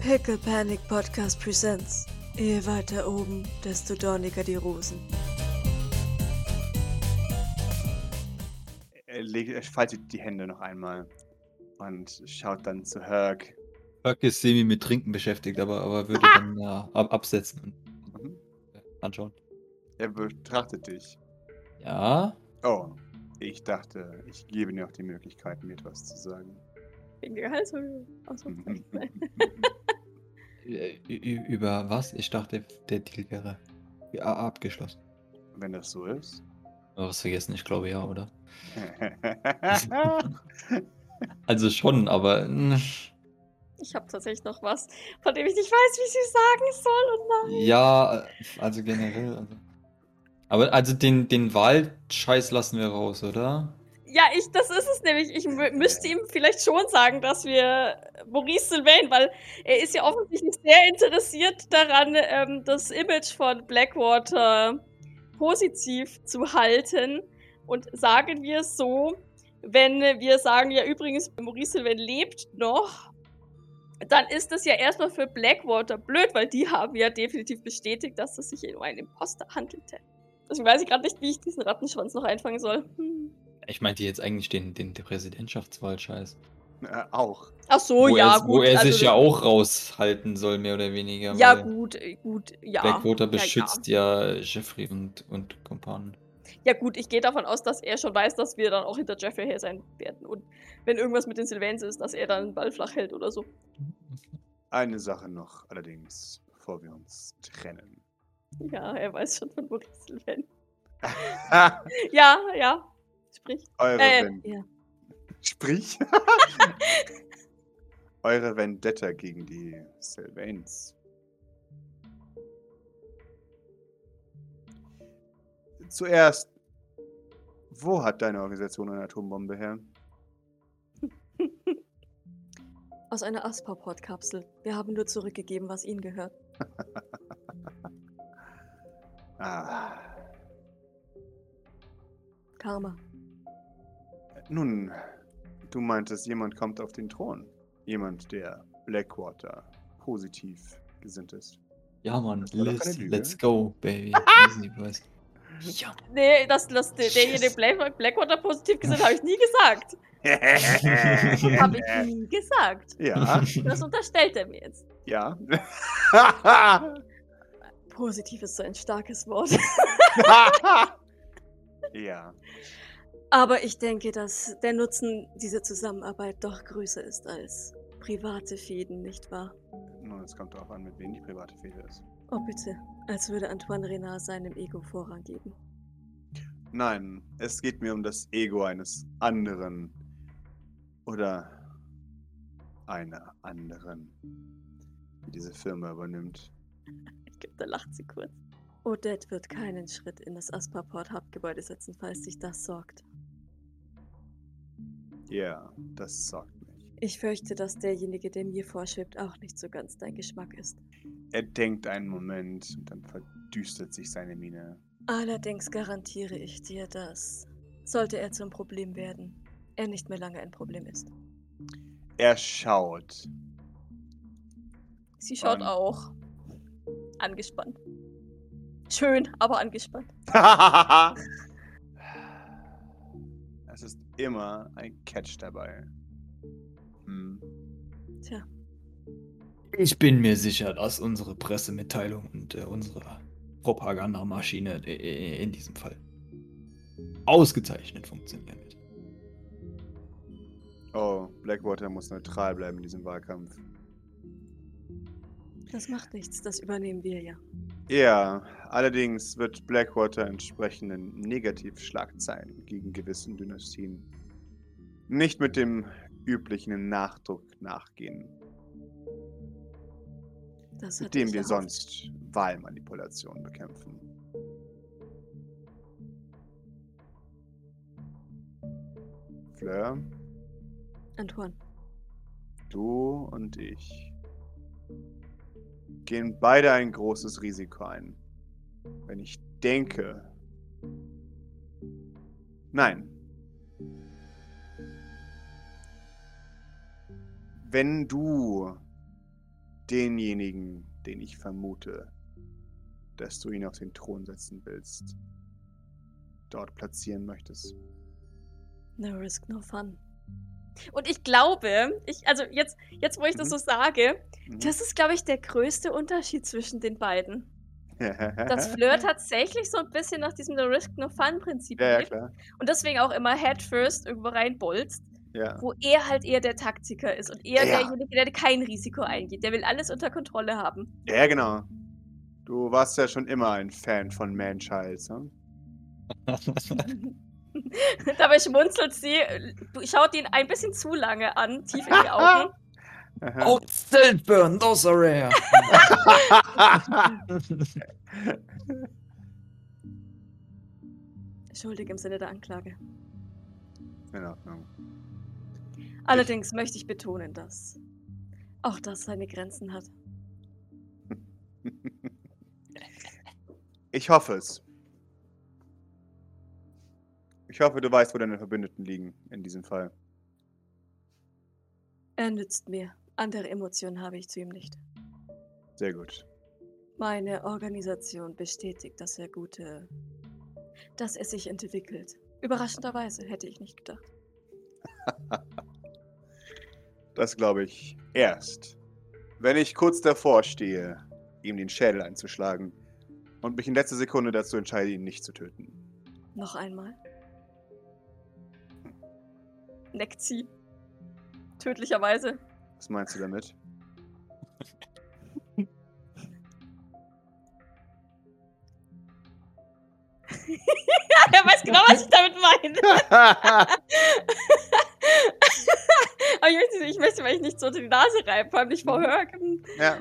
Pickle Panic Podcast Presents. Je weiter oben, desto dorniger die Rosen. Er, legt, er faltet die Hände noch einmal und schaut dann zu Herc. Huck ist semi mit Trinken beschäftigt, aber, aber würde dann ja, ab, absetzen und Mhm. anschauen. Er betrachtet dich. Ja, Oh, ich dachte, ich gebe dir noch die Möglichkeit, mir etwas zu sagen. Wegen der Gehaltserhöhung. Achso, über was? Ich dachte, der Deal wäre ja, abgeschlossen. Wenn das so ist. Aber was vergessen? Ich glaube ja, oder? Also schon, aber mm, Ich habe tatsächlich noch was, von dem ich nicht weiß, wie ich es sagen soll. Und nein. ja, also generell. Also. Aber also den, den Waldscheiß lassen wir raus, oder? Ja, ich, das ist es nämlich. Ich mü- müsste ihm vielleicht schon sagen, dass wir Maurice Sylvain, weil er ist ja offensichtlich sehr interessiert daran, ähm, das Image von Blackwater positiv zu halten. Und sagen wir es so, wenn wir sagen, ja übrigens, Maurice Sylvain lebt noch, dann ist das ja erstmal für Blackwater blöd, weil die haben ja definitiv bestätigt, dass es sich um einen Imposter handelte. Deswegen weiß ich gerade nicht, wie ich diesen Rattenschwanz noch einfangen soll. Hm. Ich meinte jetzt eigentlich den, den Präsidentschaftswahlscheiß. äh, auch. Ach so, wo ja, er, gut. Wo er also sich ja auch raushalten soll, mehr oder weniger. Ja, gut, äh, gut, ja. Blackwater ja, beschützt ja, Jeffrey und, und Kumpanen. Ja. ja, gut, ich gehe davon aus, dass er schon weiß, dass wir dann auch hinter Jeffrey her sein werden. Und wenn irgendwas mit den Sylvains ist, dass er dann den Ball flach hält oder so. Eine Sache noch, allerdings, bevor wir uns trennen. Ja, er weiß schon von Maurice Sylvain. Ah, Ja, ja. Sprich. eure Äh, Ven ja. Sprich. Eure Vendetta gegen die Sylvains. Zuerst, wo hat deine Organisation eine Atombombe her? Aus einer Aspaport-Kapsel. Wir haben nur zurückgegeben, was ihnen gehört. Ah, Karma. Nun, du meintest, jemand kommt auf den Thron. Jemand, der Blackwater positiv gesinnt ist. Ja, Mann, let's, let's go, baby. Ja, Nee, das, das, derjenige Black, Blackwater positiv gesehen, habe ich nie gesagt. Habe ich nie gesagt. ja, Das unterstellt er mir jetzt. ja. Positiv ist so ein starkes Wort. ja. Aber ich denke, dass der Nutzen dieser Zusammenarbeit doch größer ist als private Fäden, nicht wahr? Nun, es kommt darauf an, mit wem die private Fehde ist. Oh bitte, als würde Antoine Renard seinem Ego Vorrang geben. Nein, es geht mir um das Ego eines anderen. Oder einer anderen, die diese Firma übernimmt. Ich glaube, da lacht sie kurz. Odette wird keinen Schritt in das Aspaport-Hauptgebäude setzen, falls sich das sorgt. Ja, das sorgt mich. Ich fürchte, dass derjenige, der mir vorschwebt, auch nicht so ganz dein Geschmack ist. Er denkt einen Moment und dann verdüstert sich seine Miene. Allerdings garantiere ich dir, dass, sollte er zum Problem werden, er nicht mehr lange ein Problem ist. Er schaut. Sie schaut Und- auch angespannt. Schön, aber angespannt. es ist immer ein Catch dabei. Hm. Tja, Ich bin mir sicher, dass unsere Pressemitteilung und äh, unsere Propagandamaschine äh, in diesem Fall ausgezeichnet funktionieren wird. Oh, Blackwater muss neutral bleiben in diesem Wahlkampf. das macht nichts, das übernehmen wir ja. Ja, allerdings wird Blackwater entsprechenden Negativschlagzeilen gegen gewissen Dynastien nicht mit dem üblichen Nachdruck nachgehen, mit dem wir sonst Wahlmanipulation bekämpfen. Fleur, Antoine, du und ich gehen beide ein großes Risiko ein. Wenn ich denke. Nein. Wenn du denjenigen, den ich vermute, dass du ihn auf den Thron setzen willst, dort platzieren möchtest. No risk, no fun. Und ich glaube, ich, also jetzt, jetzt wo ich das Mhm. so sage, Mhm. das ist, glaube ich, der größte Unterschied zwischen den beiden. Dass Fleur tatsächlich so ein bisschen nach diesem No Risk, No Fun-Prinzip Ja, ja, lebt und deswegen auch immer Head First irgendwo reinbolzt, Ja. wo er halt eher der Taktiker ist und eher Ja. derjenige, der kein Risiko eingeht. Der will alles unter Kontrolle haben. ja, genau. Du warst ja schon immer ein Fan von Manchild, ne? Dabei schmunzelt sie, schaut ihn ein bisschen zu lange an, tief in die Augen. Oh, Siltburn, those are rare. Schuldig im Sinne der Anklage. In Ordnung. Allerdings möchte ich betonen, dass auch das seine Grenzen hat. Ich hoffe es. Ich hoffe, du weißt, wo deine Verbündeten liegen in diesem Fall. Er nützt mir. Andere Emotionen habe ich zu ihm nicht. Sehr gut. Meine Organisation bestätigt, dass er gute. dass er sich entwickelt. Überraschenderweise hätte ich nicht gedacht. Das glaube ich erst. Wenn ich kurz davor stehe, ihm den Schädel einzuschlagen und mich in letzter Sekunde dazu entscheide, ihn nicht zu töten. Noch einmal. Neckt sie. Tödlicherweise. Was meinst du damit? Ja, er weiß genau, was ich damit meine. Aber ich möchte, ich möchte mir nicht so unter die Nase reiben, vor allem nicht vor Hörgen. ja.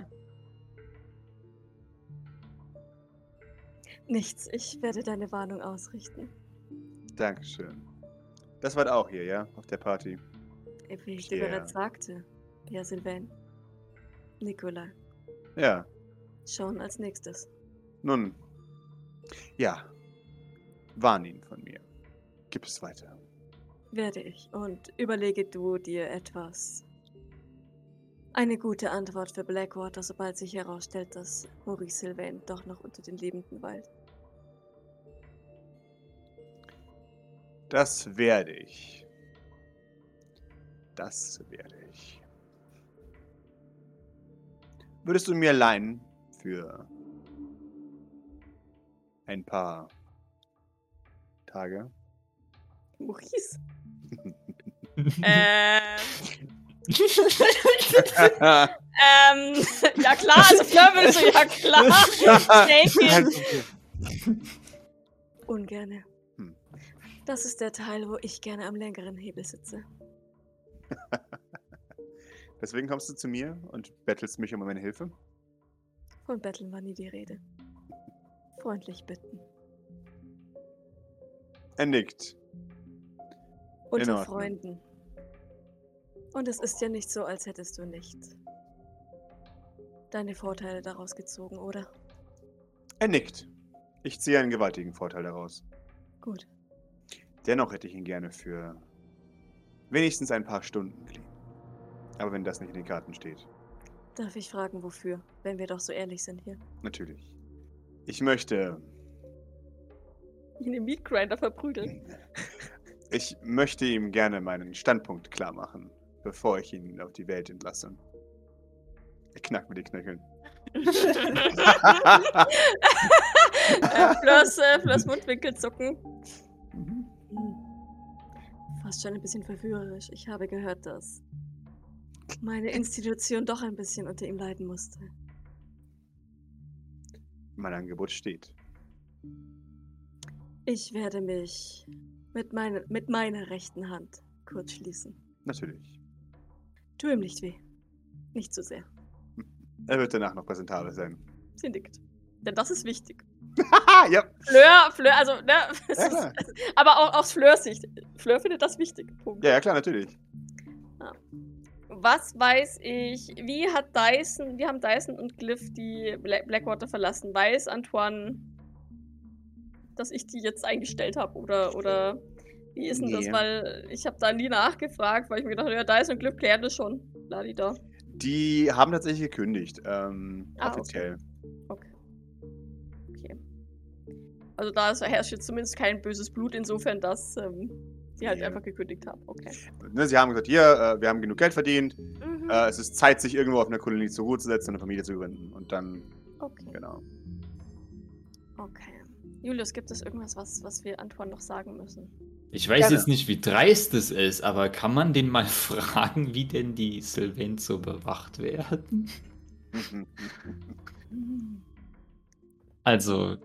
Nichts. Ich werde deine Warnung ausrichten. Dankeschön. Das war auch hier, ja? Auf der Party. Wie ich dir bereits sagte. Ja, Sylvain. Nikolai. Ja. Schauen als nächstes. Nun. Ja. Warn ihn von mir. Gib es weiter. Werde ich. Und überlege du dir etwas. Eine gute Antwort für Blackwater, sobald sich herausstellt, dass Maurice Sylvain doch noch unter den Lebenden weilt. Das werde ich. Das werde ich. Würdest du mir leihen für ein paar Tage? Maurice. ähm, ähm, ja klar, also Fleur würde so, ja klar. Ungerne. Das ist der Teil, wo ich gerne am längeren Hebel sitze. Deswegen kommst du zu mir und bettelst mich um meine Hilfe? Von Betteln war nie die Rede. Freundlich bitten. Er nickt. Unter. Freunden. Und es ist ja nicht so, als hättest du nicht deine Vorteile daraus gezogen, oder? Er nickt. Ich ziehe einen gewaltigen Vorteil daraus. Gut. Dennoch hätte ich ihn gerne für wenigstens ein paar Stunden geliehen. Aber wenn das nicht in den Karten steht, Darf ich fragen, wofür, wenn wir doch so ehrlich sind hier? natürlich. Ich möchte, Ihn im Meat Grinder verprügeln. ich möchte ihm gerne meinen Standpunkt klar machen, bevor ich ihn auf die Welt entlasse. Er knackt mit den Knöcheln. äh, Fleurs, äh, Fleurs Mundwinkel zucken. Hm. Fast schon ein bisschen verführerisch. Ich habe gehört, dass meine Institution doch ein bisschen unter ihm leiden musste. mein Angebot steht. Ich werde mich mit, meine, mit meiner rechten Hand kurz schließen. Natürlich. Tu ihm nicht weh. Nicht zu sehr. Er wird danach noch präsentabel sein. Sie nickt. Denn das ist wichtig. Ja. Fleur, Fleur, also, ne? Ja, aber auch aus Fleurs Sicht. Fleur findet das wichtig. Punkt. Ja, ja, klar, natürlich. Was weiß ich? Wie hat Dyson, wie haben Dyson und Glyph die Bla- Blackwater verlassen? Weiß Antoine, dass ich die jetzt eingestellt habe? Oder, oder wie ist denn das? Nee. Weil ich habe da nie nachgefragt, weil ich mir gedacht habe, ja, Dyson und Glyph klären das schon. Ladida. Die haben tatsächlich gekündigt, ähm, Ah, offiziell. Okay. Okay. Also da ist, herrscht jetzt zumindest kein böses Blut, insofern, dass ähm, sie halt Ja. einfach gekündigt haben. Okay. Ne, sie haben gesagt, hier, äh, wir haben genug Geld verdient, Mhm. äh, es ist Zeit, sich irgendwo auf einer Kolonie zur Ruhe zu setzen und eine Familie zu gründen. Und dann, okay. genau. Okay. Julius, gibt es irgendwas, was, was wir Antoine noch sagen müssen? Ich weiß Gerne. jetzt nicht, wie dreist es ist, aber kann man den mal fragen, wie denn die Sylvains so bewacht werden? Also,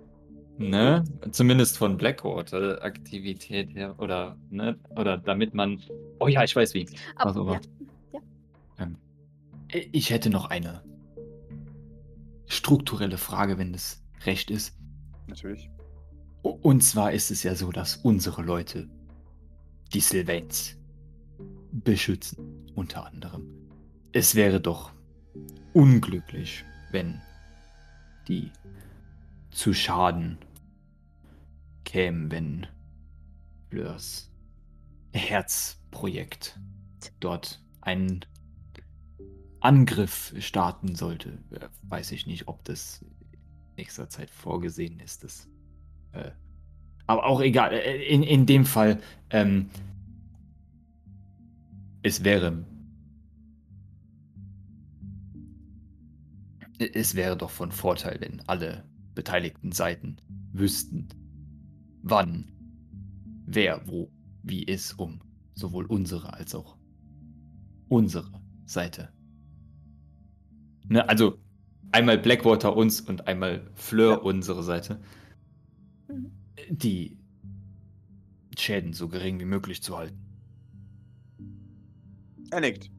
ne? Zumindest von Blackwater-Aktivität her. Oder, ne? Oder damit man. Oh ja, ich weiß wie. Aber, Also, ja. Ähm, ich hätte noch eine strukturelle Frage, wenn es recht ist. Natürlich. Und zwar ist es ja so, dass unsere Leute die Sylvains beschützen, unter anderem. Es wäre doch unglücklich, wenn die zu Schaden kämen, wenn Fleurs Herzprojekt dort einen Angriff starten sollte. Äh, Weiß ich nicht, ob das in nächster Zeit vorgesehen ist. Das, äh, aber auch egal. Äh, In, in dem Fall, ähm, es wäre. Es wäre doch von Vorteil, wenn alle beteiligten Seiten wüssten, wann, wer, wo, wie ist, um sowohl unsere als auch unsere Seite. Ne, also einmal Blackwater uns und einmal Fleur Ja. unsere Seite. Die Schäden so gering wie möglich zu halten. Er nickt.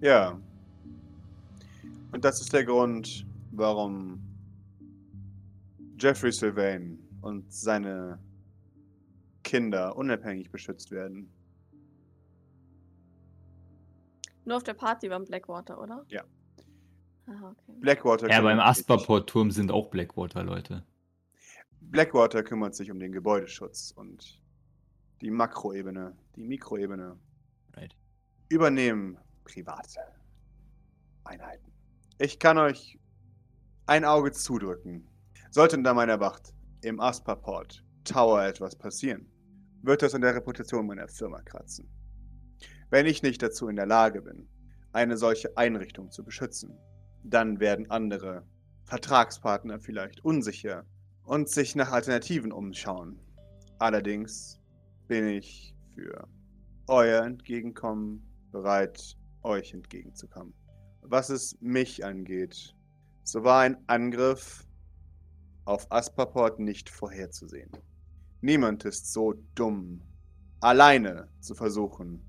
Ja. Und das ist der Grund, warum Jeffrey Sylvain und seine Kinder unabhängig beschützt werden. Nur auf der Party beim Blackwater, oder? Ja. Ah, okay. Blackwater Ja, beim Asperport-Turm sind auch Blackwater-Leute. Blackwater kümmert sich um den Gebäudeschutz und die Makroebene, die Mikroebene Right. übernehmen private Einheiten. Ich kann euch ein Auge zudrücken. Sollte unter meiner Wacht im Asperport Tower etwas passieren, wird das an der Reputation meiner Firma kratzen. Wenn ich nicht dazu in der Lage bin, eine solche Einrichtung zu beschützen, dann werden andere Vertragspartner vielleicht unsicher und sich nach Alternativen umschauen. Allerdings bin ich für euer Entgegenkommen bereit, euch entgegenzukommen. Was es mich angeht, so war ein Angriff auf Asperport nicht vorherzusehen. Niemand ist so dumm, alleine zu versuchen,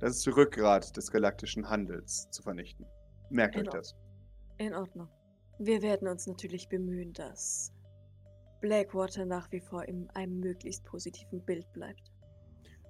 das Rückgrat des galaktischen Handels zu vernichten. Merkt euch Genau. das. In Ordnung. Wir werden uns natürlich bemühen, dass Blackwater nach wie vor in einem möglichst positiven Bild bleibt.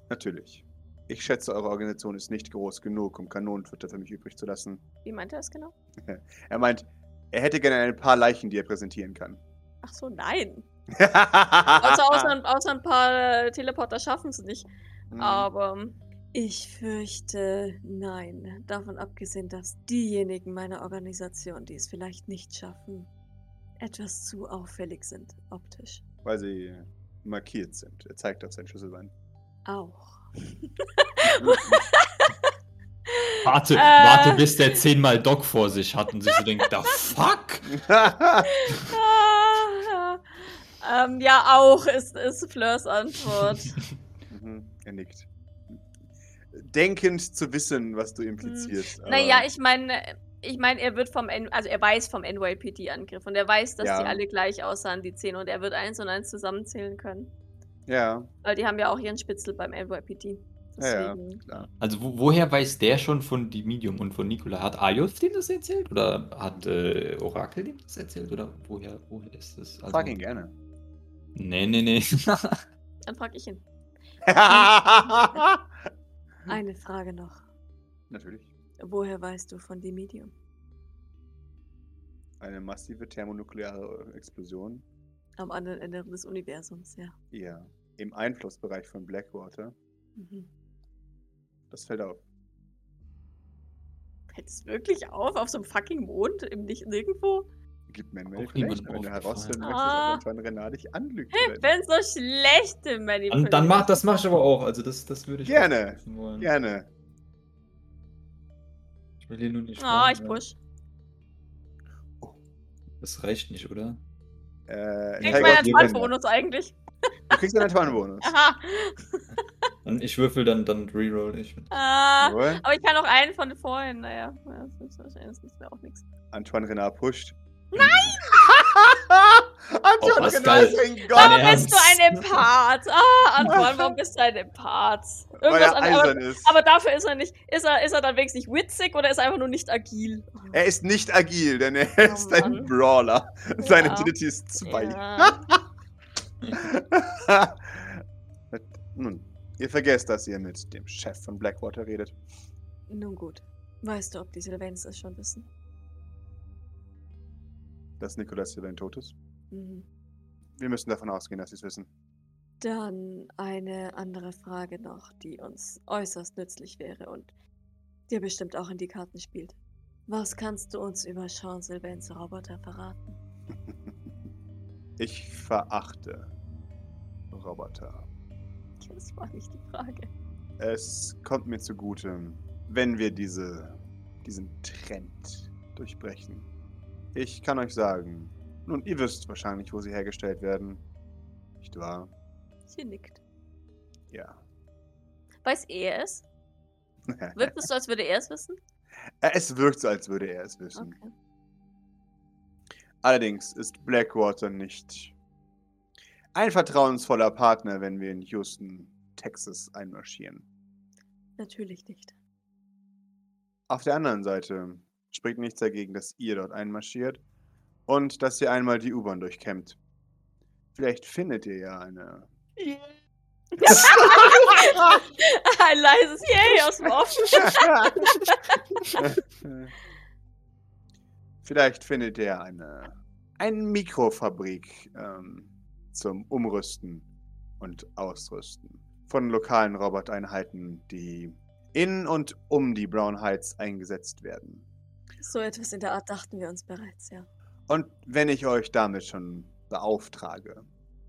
Natürlich. Ich schätze, eure Organisation ist nicht groß genug, um Kanonenfutter für mich übrig zu lassen. Wie meint er das genau? Er meint, er hätte gerne ein paar Leichen, die er präsentieren kann. Ach so, nein. Außer, außer, Mhm. ein- außer ein paar äh, Teleporter schaffen es nicht. Hm. Aber Ich fürchte, nein. Davon abgesehen, dass diejenigen meiner Organisation, die es vielleicht nicht schaffen, etwas zu auffällig sind, optisch. Weil sie markiert sind. Er zeigt auf sein Schlüsselbein. Auch. Warte, Äh. warte, bis der zehnmal Doc vor sich hat und sich so denkt, the fuck? Ähm, ja, auch ist, ist Fleurs Antwort. Mhm, er nickt. Denkend zu wissen, was du implizierst. Hm. naja, ich meine, ich meine, er wird vom N also er weiß vom NYPD-Angriff und er weiß, dass Ja. die alle gleich aussahen, die 10, und er wird eins und eins zusammenzählen können. Ja, Weil die haben ja auch ihren Spitzel beim NYPD. ja, ja, Deswegen. klar. Also wo, woher weiß der schon von die Medium und von Nikola? Hat Ayos dem das erzählt? Oder hat äh, Orakel dem das erzählt? Oder woher, woher ist das? Also, Frag ihn gerne. Nee, nee, nee. Dann frag ich ihn. Eine Frage noch. Natürlich. Woher weißt du von dem Medium? Eine massive thermonukleare Explosion. Am anderen Ende des Universums, ja. Ja. Im Einflussbereich von Blackwater. Mhm. Das fällt auf. Hält es wirklich auf? Auf so einem fucking Mond? Im Nicht nirgendwo? Gib mir ein Auch Manipulation, wenn du herausfinden möchtest, Ah. ob Antoine Renard dich anlügt. Ich bin so schlecht im Manipulieren. Dann, dann mach, das mache ich aber auch. Also das, das würde ich Gerne. wollen. Gerne. Ich will hier nur nicht. Ah, fragen, ich push. Das reicht nicht, oder? Äh, Krieg Helga, meinen Antoine-Bonus eigentlich. du kriegst einen Antoine-Bonus. Aha. Dann, ich würfel, dann, dann reroll ich. Ah, Jawohl. aber ich kann auch einen von vorhin. Naja, ja, das ist wahrscheinlich das auch nichts. Antoine Renard pusht. Nein! Antoine Oh, ein Gott. Warum Ernst? bist du ein Empath? Ah, Antoine, warum bist du ein Empath? Weil Irgendwas er an, aber, ist. aber dafür ist er nicht. Ist er, ist er dann wenigstens nicht witzig oder ist er einfach nur nicht agil? er ist nicht agil, denn er Oh, ist ein Mann. Brawler. Seine Ja. Agility ist 2. Ja. Nun, ihr vergesst, dass ihr mit dem Chef von Blackwater redet. Nun gut. Weißt du, ob die Sylvains es schon wissen? Dass Nicolas Sylvain tot ist. Mhm. Wir müssen davon ausgehen, dass sie es wissen. Dann eine andere Frage noch, die uns äußerst nützlich wäre und dir bestimmt auch in die Karten spielt. Was kannst du uns über Sean Sylvains Roboter verraten? Ich verachte Roboter. Das war nicht die Frage. Es kommt mir zugute, wenn wir diese, diesen Trend durchbrechen. Ich kann euch sagen, nun, ihr wisst wahrscheinlich, wo sie hergestellt werden. Nicht wahr? Sie nickt. Ja. Weiß er es? Wirkt es so, als würde er es wissen? Es wirkt so, als würde er es wissen. Okay. Allerdings ist Blackwater nicht ein vertrauensvoller Partner, wenn wir in Houston, Texas einmarschieren. Natürlich nicht. Auf der anderen Seite spricht nichts dagegen, dass ihr dort einmarschiert und dass ihr einmal die U-Bahn durchkämmt. Vielleicht findet ihr ja eine. Ein leises Yay aus dem Off. Vielleicht findet ihr eine, eine Mikrofabrik ähm, zum Umrüsten und Ausrüsten von lokalen Roboteinheiten, die in und um die Brown Heights eingesetzt werden. So etwas in der Art dachten wir uns bereits, ja. Und wenn ich euch damit schon beauftrage,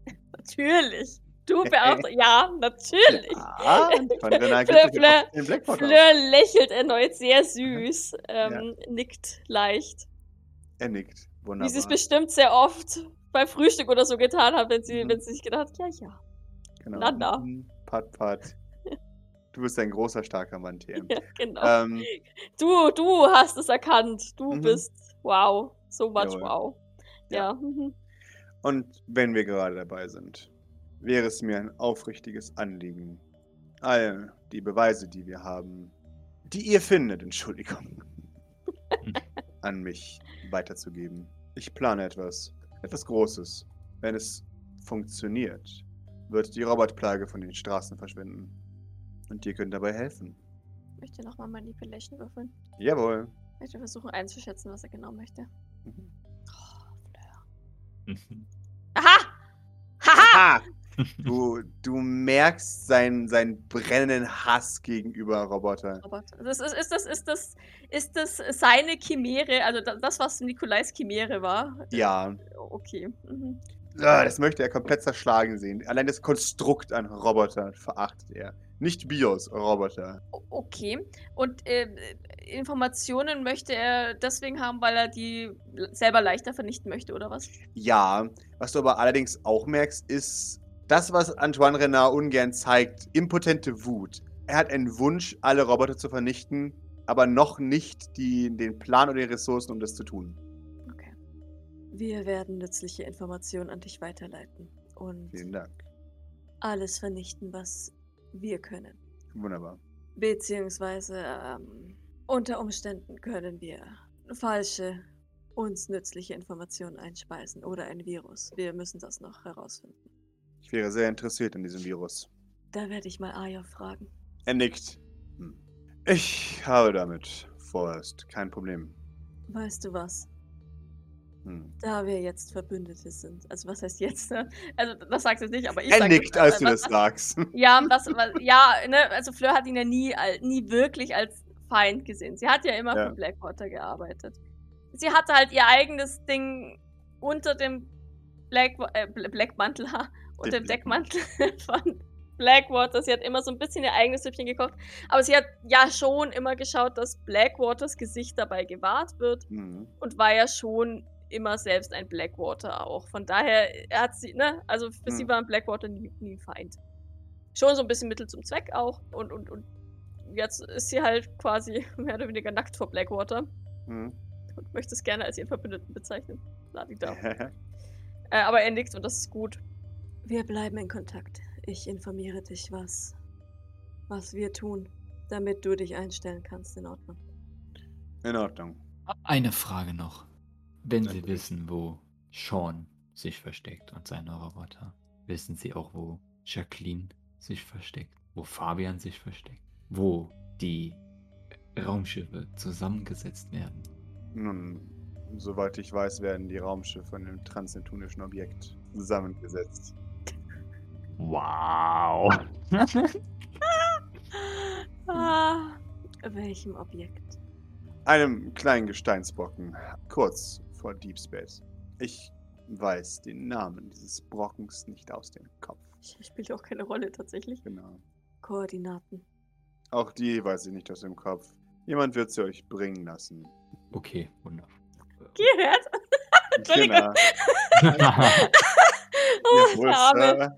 Natürlich. Du beauftragst. Ja, natürlich. ja, Fleur, Fleur. Fleur lächelt erneut sehr süß, ähm, nickt leicht. Er nickt. Wie Wunderbar. sie es bestimmt sehr oft beim Frühstück oder so getan hat, wenn sie, Mhm. wenn sie sich gedacht hat, ja, ja. genau. na, na. Mhm. Pat, pat. Du bist ein großer, starker Mann, TM. ja genau. Ähm, Du, du hast es erkannt. Du Mhm. bist wow. So much Jawohl. wow. Ja. Ja. mhm. Und wenn wir gerade dabei sind, wäre es mir ein aufrichtiges Anliegen, all die Beweise, die wir haben, die ihr findet, Entschuldigung, an mich weiterzugeben. Ich plane etwas, etwas Großes. Wenn es funktioniert, wird die Robotplage von den Straßen verschwinden. Und ihr könnt dabei helfen. Ich möchte nochmal Manipulation würfeln. Jawohl. Ich möchte versuchen einzuschätzen, was er genau möchte. Mhm. Aha! Haha! Ah! Du, du merkst seinen, seinen brennenden Hass gegenüber Roboter. Robert. Das ist, ist, das, ist, das, ist das seine Chimäre, also da- das, was Nikolais Chimäre war? Ja, Okay. Mhm. Ah, das möchte er komplett zerschlagen sehen. Allein das Konstrukt an Roboter verachtet er. Nicht Bios, Roboter. O- Okay. Und äh, Informationen möchte er deswegen haben, weil er die selber leichter vernichten möchte, oder was? Ja, was du aber allerdings auch merkst, ist das, was Antoine Renard ungern zeigt, impotente Wut. Er hat einen Wunsch, alle Roboter zu vernichten, aber noch nicht die, den Plan oder die Ressourcen, um das zu tun. Okay. Wir werden nützliche Informationen an dich weiterleiten und Vielen Dank. alles vernichten, was wir können. Wunderbar. Beziehungsweise ähm, unter Umständen können wir falsche, uns nützliche Informationen einspeisen oder ein Virus. Wir müssen das noch herausfinden. Ich wäre sehr interessiert an diesem Virus. Da werde ich mal Ayo fragen. Er nickt. Hm. Ich habe damit vorerst kein Problem. Weißt du was? Hm. Da wir jetzt Verbündete sind. Also was heißt jetzt? Ne? Also das sagst du jetzt nicht, aber ich Er nickt, als du was- das sagst. Ja, was, was, ja, ne, also Fleur hat ihn ja nie, nie wirklich als Feind gesehen. Sie hat ja immer Ja. für Blackwater gearbeitet. Sie hatte halt ihr eigenes Ding unter dem Black, äh, Bl- Blackmantel, unter dem Dem Deckmantel von Blackwater. Sie hat immer so ein bisschen ihr eigenes Süppchen gekocht. Aber sie hat ja schon immer geschaut, dass Blackwaters Gesicht dabei gewahrt wird Mhm. und war ja schon immer selbst ein Blackwater auch. Von daher hat sie, ne, also für sie Hm. war ein Blackwater nie, nie ein Feind. Schon so ein bisschen Mittel zum Zweck auch. Und, und, und jetzt ist sie halt quasi mehr oder weniger nackt vor Blackwater Mhm. und möchte es gerne als ihren Verbündeten bezeichnen. Ladida. äh, aber er nickt und das ist gut. Wir bleiben in Kontakt. Ich informiere dich, was, was wir tun, damit du dich einstellen kannst in Ordnung. In Ordnung. Eine Frage noch. Wenn Sie wissen, wo Sean sich versteckt und seine Roboter, wissen Sie auch, wo Jacqueline sich versteckt, wo Fabian sich versteckt, wo die Raumschiffe zusammengesetzt werden? Nun, soweit ich weiß, werden die Raumschiffe von dem transneptunischen Objekt zusammengesetzt. Wow. Ah, Welchem Objekt? Einem kleinen Gesteinsbrocken, kurz vor Deep Space. Ich weiß den Namen dieses Brockens nicht aus dem Kopf. spielt auch keine Rolle tatsächlich. Genau. Koordinaten. Auch die weiß ich nicht aus dem Kopf. Jemand wird sie euch bringen lassen. Okay, wunderbar. Gerhard? Entschuldigung. Genau. Oh, Arme.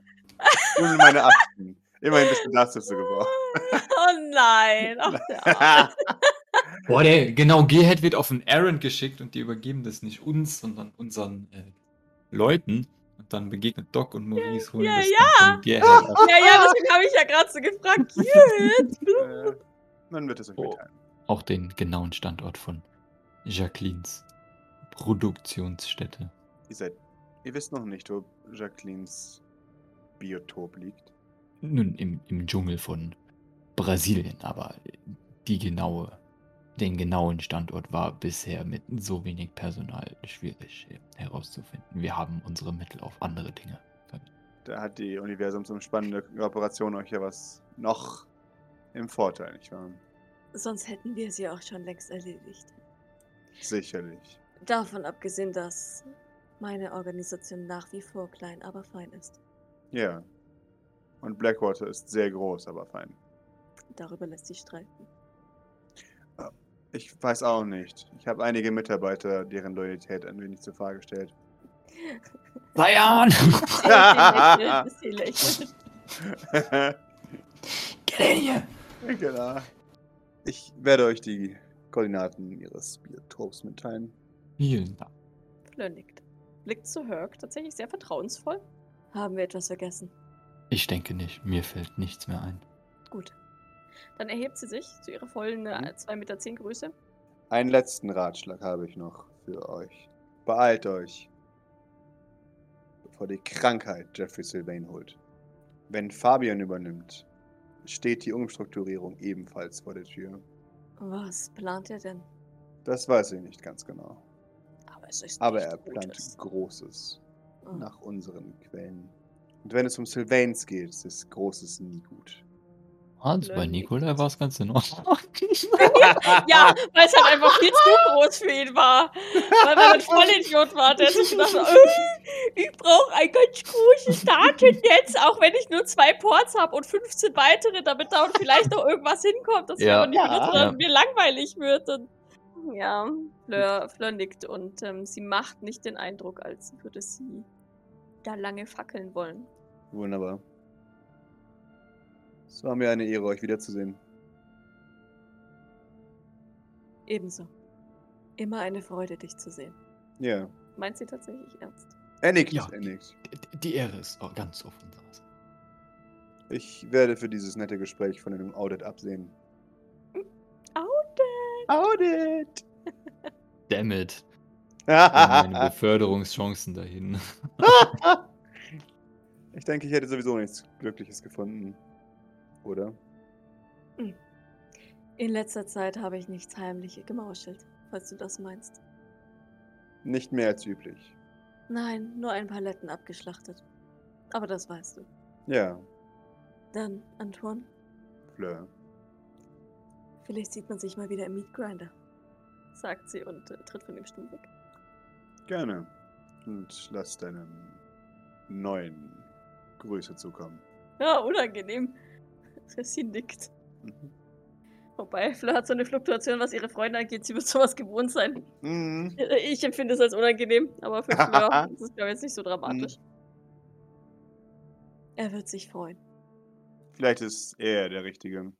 Sir. Und meine Akten. Immerhin bist du dazu zu gebrauchen. Oh nein. Ach, der Arme. Boah, der, genau, Gerhard wird auf einen Errand geschickt und die übergeben das nicht uns, sondern unseren äh, Leuten. Und dann begegnet Doc und Maurice holen ja, das ja. Ja, ja, deswegen habe ich ja gerade so gefragt. Gerhard? äh, man wird es euch Oh. mitteilen. Auch den genauen Standort von Jacquelines Produktionsstätte. Ihr seid. Ihr wisst noch nicht, wo Jacquelines Biotop liegt. Nun, im, im Dschungel von Brasilien, aber die genaue, den genauen Standort war bisher mit so wenig Personal schwierig herauszufinden. Wir haben unsere Mittel auf andere Dinge verwendet. Da hat die universumsumspannende Operation euch ja was noch im Vorteil, nicht wahr? Sonst hätten wir sie auch schon längst erledigt. Sicherlich. Davon abgesehen, dass meine Organisation nach wie vor klein, aber fein ist. Ja. Und Blackwater ist sehr groß, aber fein. Darüber lässt sich streiten. Ich weiß auch nicht. Ich habe einige Mitarbeiter, deren Loyalität ein wenig zur Frage stellt. Bayern! Sie lächelt, genau. Ich werde euch die Koordinaten ihres Biotops mitteilen. Vielen Dank. Fleur nickt. Blickt zu Herc, tatsächlich sehr vertrauensvoll. Haben wir etwas vergessen? Ich denke nicht, mir fällt nichts mehr ein. Gut. Dann erhebt sie sich zu ihrer vollen äh, Mhm. 2,10 Meter zehn Größe. Einen letzten Ratschlag habe ich noch für euch. Beeilt euch, bevor die Krankheit Jeffrey Sylvain holt. Wenn Fabian übernimmt, steht die Umstrukturierung ebenfalls vor der Tür. Was plant ihr denn? Das weiß ich nicht ganz genau. Aber Aber er plant Gutes. Großes Oh, nach unseren Quellen. Und wenn es um Sylvains geht, ist Großes nie gut. Hans, bei. Nikolai war es ganz in Ordnung. Ja, weil es halt einfach viel zu groß für ihn war. Weil er ein Vollidiot war, der sich gedacht hat, äh, ich brauche ein ganz großes Datennetz, auch wenn ich nur zwei Ports habe und 15 weitere, damit da vielleicht noch irgendwas hinkommt, das ich Ja. nicht benutze, Ja. mir langweilig wird. Und ja, Fleur, Fleur nickt und ähm, sie macht nicht den Eindruck, als würde sie da lange fackeln wollen. Wunderbar. Es war mir eine Ehre, euch wiederzusehen. ebenso. Immer eine Freude, dich zu sehen. Ja. Meint sie tatsächlich ernst? Er nickt, Ja. er nickt. Die- Die Ehre ist auch ganz Seite. Ich werde für dieses nette Gespräch von einem Audit absehen. Audit! Audit! Damn it. Meine Beförderungschancen dahin. ich denke, ich hätte sowieso nichts Glückliches gefunden. Oder? In letzter Zeit habe ich nichts heimlich gemauschelt, falls du das meinst. Nicht mehr als üblich. Nein, nur ein paar Letten abgeschlachtet. Aber das weißt du. Ja, Dann, Antoine, Fleur. Vielleicht sieht man sich mal wieder im Meat Grinder, sagt sie und äh, tritt von dem Stuhl weg. Gerne. Und lass deinem neuen Grüße zukommen. Ja, unangenehm. Sie nickt. Mhm. Wobei, Fleur hat so eine Fluktuation, was ihre Freunde angeht. Sie wird sowas gewohnt sein. Mhm. Ich empfinde es als unangenehm, aber für Fleur ist es, glaube ich, jetzt nicht so dramatisch. Er wird sich freuen. Vielleicht ist er der Richtige.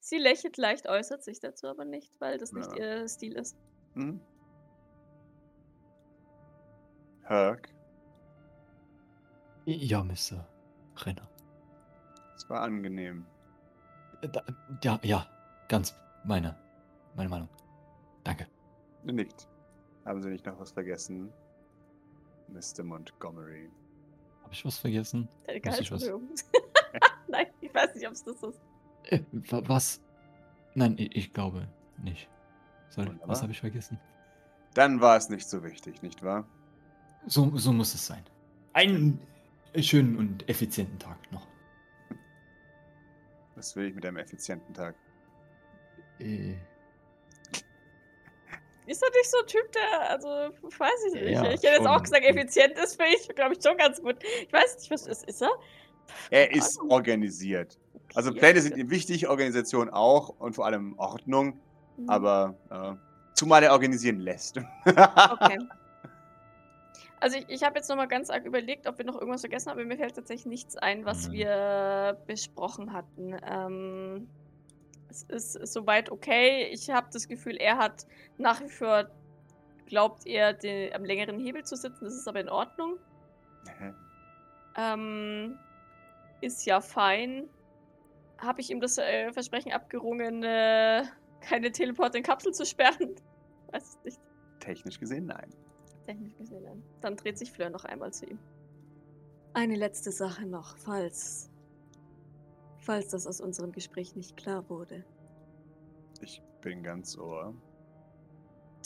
Sie lächelt leicht, äußert sich dazu aber nicht, weil das nicht Ja. ihr Stil ist. Mhm. Herc, Ja, Mr. Renner. War angenehm. Äh, Da, ja, ja, ganz meine, meine Meinung. Danke. Nickt. Haben Sie nicht noch was vergessen? Mr. Montgomery. Habe ich was vergessen? Deine Muss ich was- Gehaltserhöhung. Nein, ich weiß nicht, ob es das ist. Äh, wa- was? Nein, ich, ich glaube nicht. Wunderbar. was habe ich vergessen? Dann war es nicht so wichtig, nicht wahr? So, so muss es sein. Einen schönen und effizienten Tag noch. Was will ich mit einem effizienten Tag? Äh, Ist er nicht so ein Typ, der, also, weiß ich nicht. Ja, ich hätte jetzt auch gesagt, effizient ist, finde ich, glaube ich, schon ganz gut. Ich weiß nicht, was ist, ist er? Er ist Ahnung. organisiert. Also Okay, Pläne sind ihm wichtig, Organisation auch und vor allem Ordnung, Mhm. aber äh, zumal er organisieren lässt. Okay. Also ich, ich habe jetzt nochmal ganz arg überlegt, ob wir noch irgendwas vergessen haben, aber mir fällt tatsächlich nichts ein, was Mhm. wir besprochen hatten. Ähm, es ist soweit okay. Ich habe das Gefühl, er hat nach wie vor, glaubt er, den, am längeren Hebel zu sitzen. Das ist aber in Ordnung. Ähm, ist ja fein. Habe ich ihm das äh, Versprechen abgerungen, äh, keine Teleport in Kapsel zu sperren? Weiß es nicht. Technisch gesehen, nein. Technisch gesehen. nein. Dann dreht sich Fleur noch einmal zu ihm. Eine letzte Sache noch, falls. Falls das aus unserem Gespräch nicht klar wurde. Ich bin ganz ohr.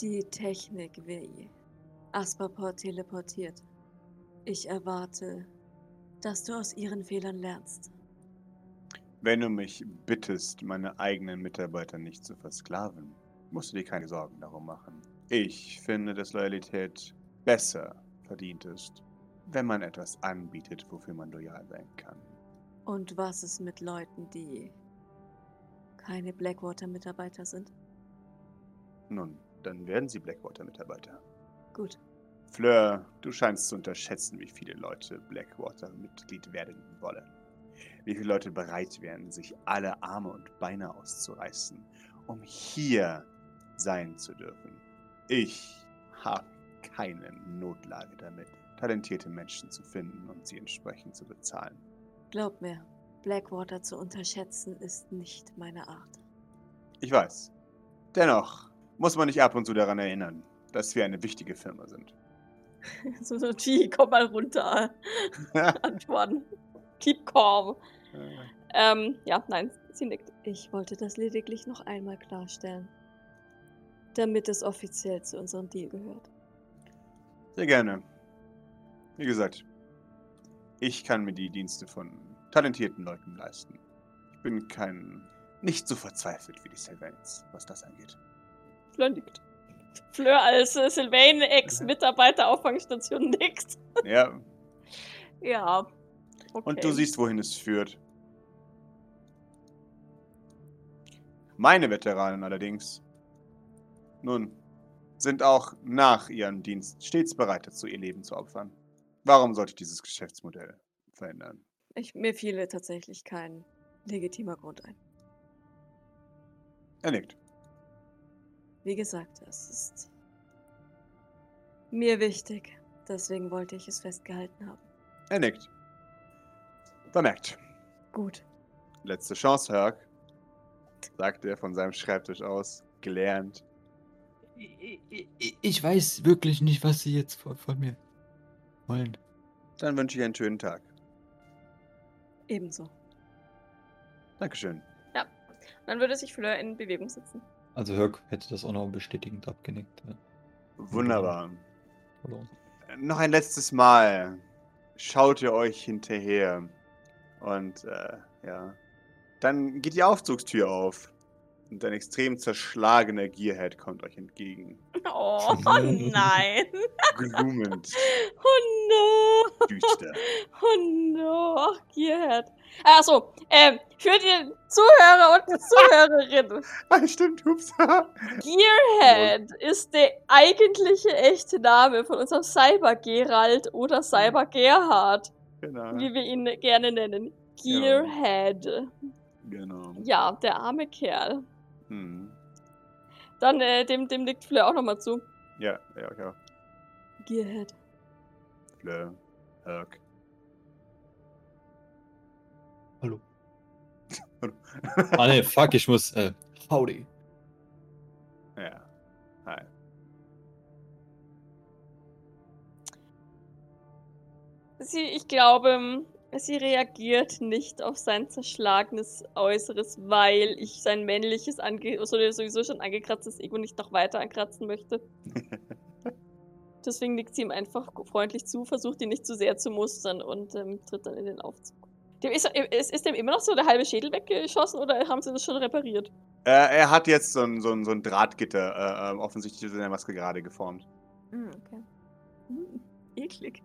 Die Technik, wie Asperport teleportiert. Ich erwarte, dass du aus ihren Fehlern lernst. Wenn du mich bittest, meine eigenen Mitarbeiter nicht zu versklaven, musst du dir keine Sorgen darum machen. Ich finde, dass Loyalität besser verdient ist, wenn man etwas anbietet, wofür man loyal sein kann. Und was ist mit Leuten, die keine Blackwater-Mitarbeiter sind? Nun, dann werden sie Blackwater-Mitarbeiter. Gut. Fleur, du scheinst zu unterschätzen, wie viele Leute Blackwater-Mitglied werden wollen. Wie viele Leute bereit wären, sich alle Arme und Beine auszureißen, um hier sein zu dürfen. Ich habe keine Notlage damit, talentierte Menschen zu finden und sie entsprechend zu bezahlen. Glaub mir, Blackwater zu unterschätzen ist nicht meine Art. Ich weiß. Dennoch muss man nicht ab und zu daran erinnern, dass wir eine wichtige Firma sind. so, so, G, komm mal runter. Antworten. Keep calm. Ähm, ja, nein, sie nickt. Ich wollte das lediglich noch einmal klarstellen. Damit es offiziell zu unserem Deal gehört. Sehr gerne. Wie gesagt, ich kann mir die Dienste von talentierten Leuten leisten. Ich bin kein. nicht so verzweifelt wie die Sylvains, was das angeht. Fleur nickt. Fleur als äh, Sylvain, Ex-Mitarbeiter Auffangstation nickt. Ja, Ja. Okay. und du siehst, wohin es führt. Meine Veteranen allerdings, nun, sind auch nach ihrem Dienst stets bereit dazu, ihr Leben zu opfern. Warum sollte ich dieses Geschäftsmodell verändern? Ich, mir fiele tatsächlich kein legitimer Grund ein. Er nickt. Wie gesagt, es ist mir wichtig. Deswegen wollte ich es festgehalten haben. Er nickt. Vermerkt. Gut. Letzte Chance, Herc, sagt er von seinem Schreibtisch aus, gelernt. Ich, weiß wirklich nicht, was sie jetzt von, von mir wollen. Dann wünsche ich einen schönen Tag. Ebenso. Dankeschön. Dann würde sich Fleur in Bewegung setzen. Also Herc hätte das auch noch bestätigend abgenickt. Ja. Wunderbar. Verloren. Noch ein letztes Mal. Schaut ihr euch hinterher. Und, äh, ja. Dann geht die Aufzugstür auf. Und ein extrem zerschlagener Gearhead kommt euch entgegen. Oh nein. Glumend, Oh no. düster. Oh no. Ach, Gearhead. Achso, ähm, für die Zuhörer und Zuhörerinnen. Ah, stimmt, ups. Gearhead ist der eigentliche echte Name von unserem Cyber Gerald oder Cyber Gerhard, genau. wie wir ihn gerne nennen. Gearhead. genau. Ja, der arme Kerl. Hm. Dann, äh, dem, dem nickt Fleur auch nochmal zu. Ja, ja, ja. Gearhead. Fleur, Herc. Hallo. Ah ne, fuck, ich muss. Äh, howdy. ja. Hi. Sie, ich glaube, sie reagiert nicht auf sein zerschlagenes Äußeres, weil ich sein männliches, ange so- sowieso schon angekratztes Ego nicht noch weiter ankratzen möchte. Deswegen nickt sie ihm einfach freundlich zu, versucht ihn nicht zu sehr zu mustern und ähm, tritt dann in den Aufzug. Dem ist, ist, ist dem immer noch so der halbe Schädel weggeschossen oder haben sie das schon repariert? Äh, er hat jetzt so ein, so ein, so ein Drahtgitter äh, äh, offensichtlich in der Maske gerade geformt. Hm, okay. Hm, eklig.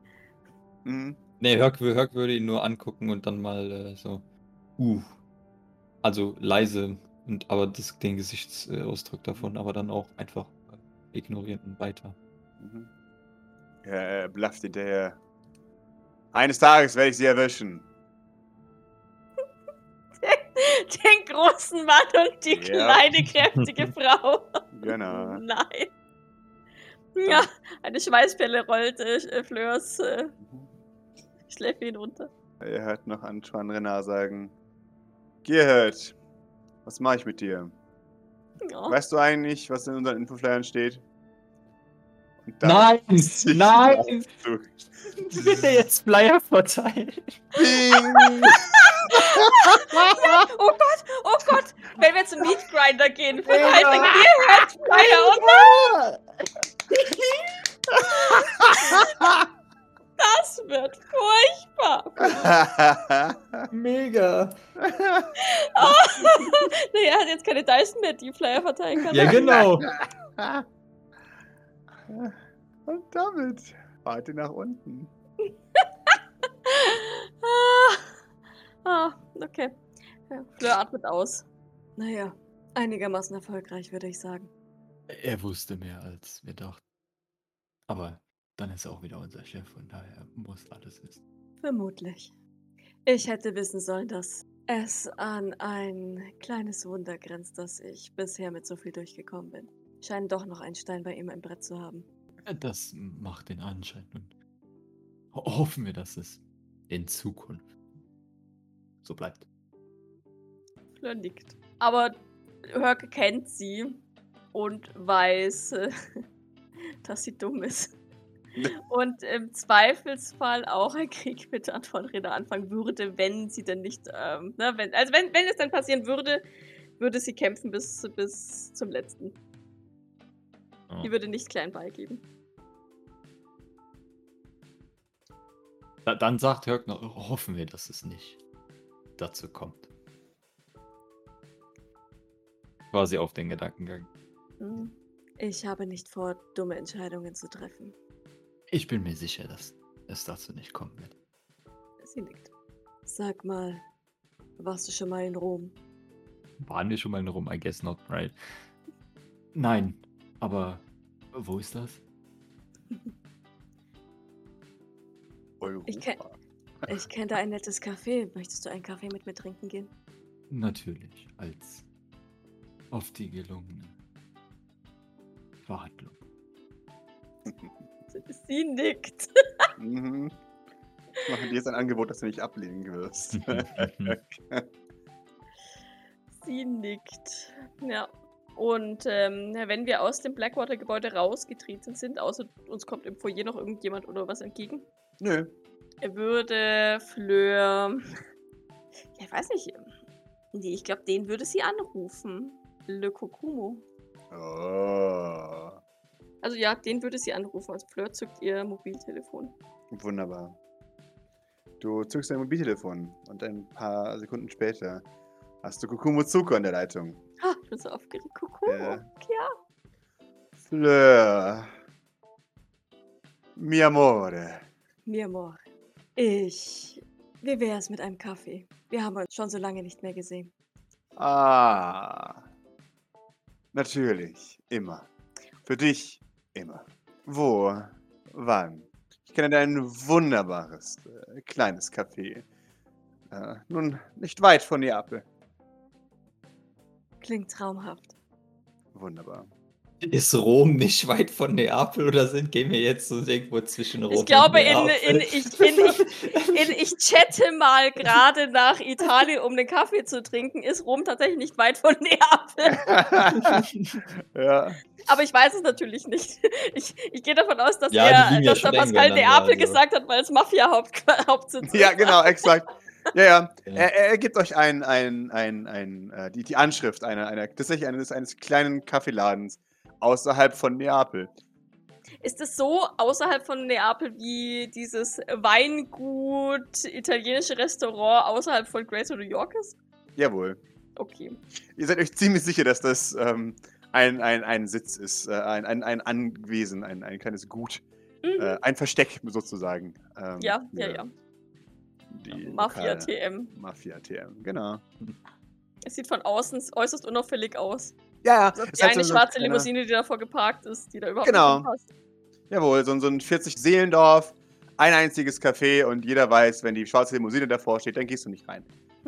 Mhm. Ne, Herc, Herc würde ihn nur angucken und dann mal äh, so. Uh. Also leise, und aber das, den Gesichtsausdruck davon, aber dann auch einfach äh, ignorieren und weiter. Mhm. Ja, er blafft hinterher. Eines Tages werde ich sie erwischen. Den großen Mann und die Ja. kleine, kräftige Frau. Genau. Nein. Ja, eine Schweißpelle rollt äh, Fleurs äh, Mhm. Schläfe hinunter. Er hört noch Antoine Renard sagen: Gerhard, was mache ich mit dir? Ja. Weißt du eigentlich, was in unseren Infoflyern steht? Nein! Nein! Aufzug. Bitte jetzt Flyer verteilen. Bing! Oh Gott, oh Gott, wenn wir zum Meat Grinder gehen, verteilt Ja. Gearhead Flyer und das wird furchtbar. Mega. nee, er hat jetzt keine Dyson mehr, die Flyer verteilen kann. Ja, genau. Und damit ihr nach unten. Ah, ah, okay. Ja, Fleur atmet aus. Naja, einigermaßen erfolgreich, würde ich sagen. Er wusste mehr, als wir dachten. Aber dann ist er auch wieder unser Chef und daher muss alles wissen. Vermutlich. Ich hätte wissen sollen, dass es an ein kleines Wunder grenzt, dass ich bisher mit so viel durchgekommen bin. Scheint doch noch ein Stein bei ihm im Brett zu haben. Das macht den Anschein und ho- hoffen wir, dass es in Zukunft so bleibt. Fleur nickt. Aber Hörke kennt sie und weiß, dass sie dumm ist. Und im Zweifelsfall auch ein Krieg mit Anton Reda anfangen würde, wenn sie denn nicht, ähm, ne, wenn, also wenn, wenn es dann passieren würde, würde sie kämpfen bis, bis zum letzten. Oh. Die würde nicht klein beigeben. Da, dann sagt Hörg noch, hoffen wir, dass es nicht dazu kommt. Quasi auf den Gedankengang. Hm. Ich habe nicht vor, dumme Entscheidungen zu treffen. Ich bin mir sicher, dass es dazu nicht kommen wird. Sie nickt. Sag mal, warst du schon mal in Rom? Waren wir schon mal in Rom? I guess not, right? Nein, aber wo ist das? Europa. Ich kenn- Ich kenne da ein nettes Café. Möchtest du einen Kaffee mit mir trinken gehen? Natürlich, als auf die gelungene Verhandlung. Sie nickt. Mhm. Ich mache dir jetzt ein Angebot, das du nicht ablehnen wirst. Sie nickt. Ja. Und ähm, wenn wir aus dem Blackwater-Gebäude rausgetreten sind, außer uns kommt im Foyer noch irgendjemand oder was entgegen, Nö. würde Fleur. Ja, ich weiß nicht. Nee, ich glaube, den würde sie anrufen. Le Kokumo. Oh. Also ja, den würde sie anrufen. Also Fleur zückt ihr Mobiltelefon. Wunderbar. Du zückst dein Mobiltelefon und ein paar Sekunden später hast du Kukumo Zuko an der Leitung. Ah, Ich bin so aufgeregt. Kuckuck. Ja. Ja. Fleur. Mi amore. Mi amor. Ich. Wie wär's mit einem Kaffee? Wir haben uns schon so lange nicht mehr gesehen. Ah. Natürlich. Immer. Für dich immer. Wo? Wann? Ich kenne dir ein wunderbares äh, kleines Café. Äh, nun, nicht weit von Neapel. Klingt traumhaft. Wunderbar. Ist Rom nicht weit von Neapel oder sind, gehen wir jetzt so irgendwo zwischen Rom Ich glaube, und in, Neapel? in, ich, in, ich, in, ich chatte mal gerade nach Italien, um den Kaffee zu trinken. Ist Rom tatsächlich nicht weit von Neapel? ja. Aber ich weiß es natürlich nicht. Ich, ich gehe davon aus, dass, Ja, er, liegen ja dass der Pascal Neapel also. gesagt hat, weil es Mafia-Hauptsitz ja, genau, exakt. Ja, ja. Ja. Er, er gibt euch ein, ein, ein, ein, äh, die, die Anschrift einer, einer, tatsächlich eines, eines kleinen Kaffeeladens außerhalb von Neapel. Ist es so außerhalb von Neapel wie dieses Weingut, italienische Restaurant außerhalb von Greater New York ist? Jawohl. Okay. Ihr seid euch ziemlich sicher, dass das ähm, ein, ein, ein Sitz ist, äh, ein, ein, ein Anwesen, ein, ein kleines Gut, Mhm. äh, ein Versteck sozusagen. ähm, ja, ja, ja. Die Mafia TM. Mafia TM, genau. Es sieht von außen äußerst unauffällig aus. Ja, ja. Die eine schwarze Limousine, die davor geparkt ist, die da überhaupt Genau. nicht passt. Jawohl, so, ein- so ein 40-Seelendorf, ein einziges Café und jeder weiß, wenn die schwarze Limousine davor steht, dann gehst du nicht rein.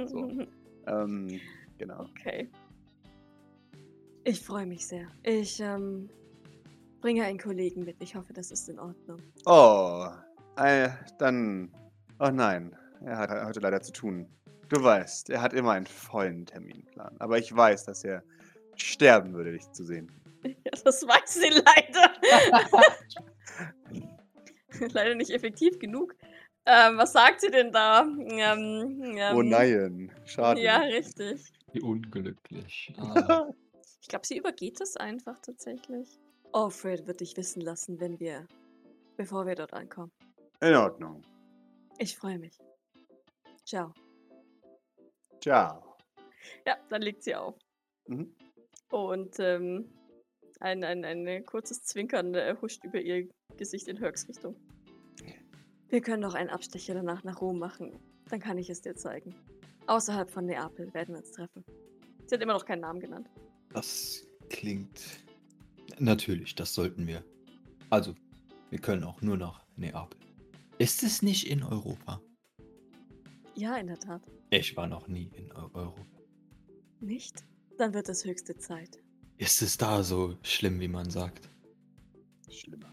So. Ähm, genau. Okay. Ich freue mich sehr. Ich ähm, bringe einen Kollegen mit. Ich hoffe, das ist in Ordnung. Oh, äh, dann. Oh nein, er hat heute leider zu tun. Du weißt, er hat immer einen vollen Terminplan. Aber ich weiß, dass er sterben würde, dich zu sehen. Ja, das weiß sie leider. leider nicht effektiv genug. Ähm, was sagt sie denn da? Ähm, ähm, oh nein, schade. Ja, richtig. Wie unglücklich. Ah. Ich glaube, sie übergeht es einfach tatsächlich. Alfred wird dich wissen lassen, wenn wir, bevor wir dort ankommen. In Ordnung. Ich freue mich. Ciao. Ciao. Ja, dann legt sie auf. Mhm. Und ähm, ein, ein, ein kurzes Zwinkern äh, huscht über ihr Gesicht in Herks Richtung. Wir können noch einen Abstecher danach nach Rom machen. Dann kann ich es dir zeigen. Außerhalb von Neapel werden wir uns treffen. Sie hat immer noch keinen Namen genannt. Das klingt. Natürlich, das sollten wir. Also, wir können auch nur nach Neapel. Ist es nicht in Europa? Ja, in der Tat. Ich war noch nie in Eu- Europa. Nicht? Dann wird es höchste Zeit. Ist es da so schlimm, wie man sagt? Schlimmer.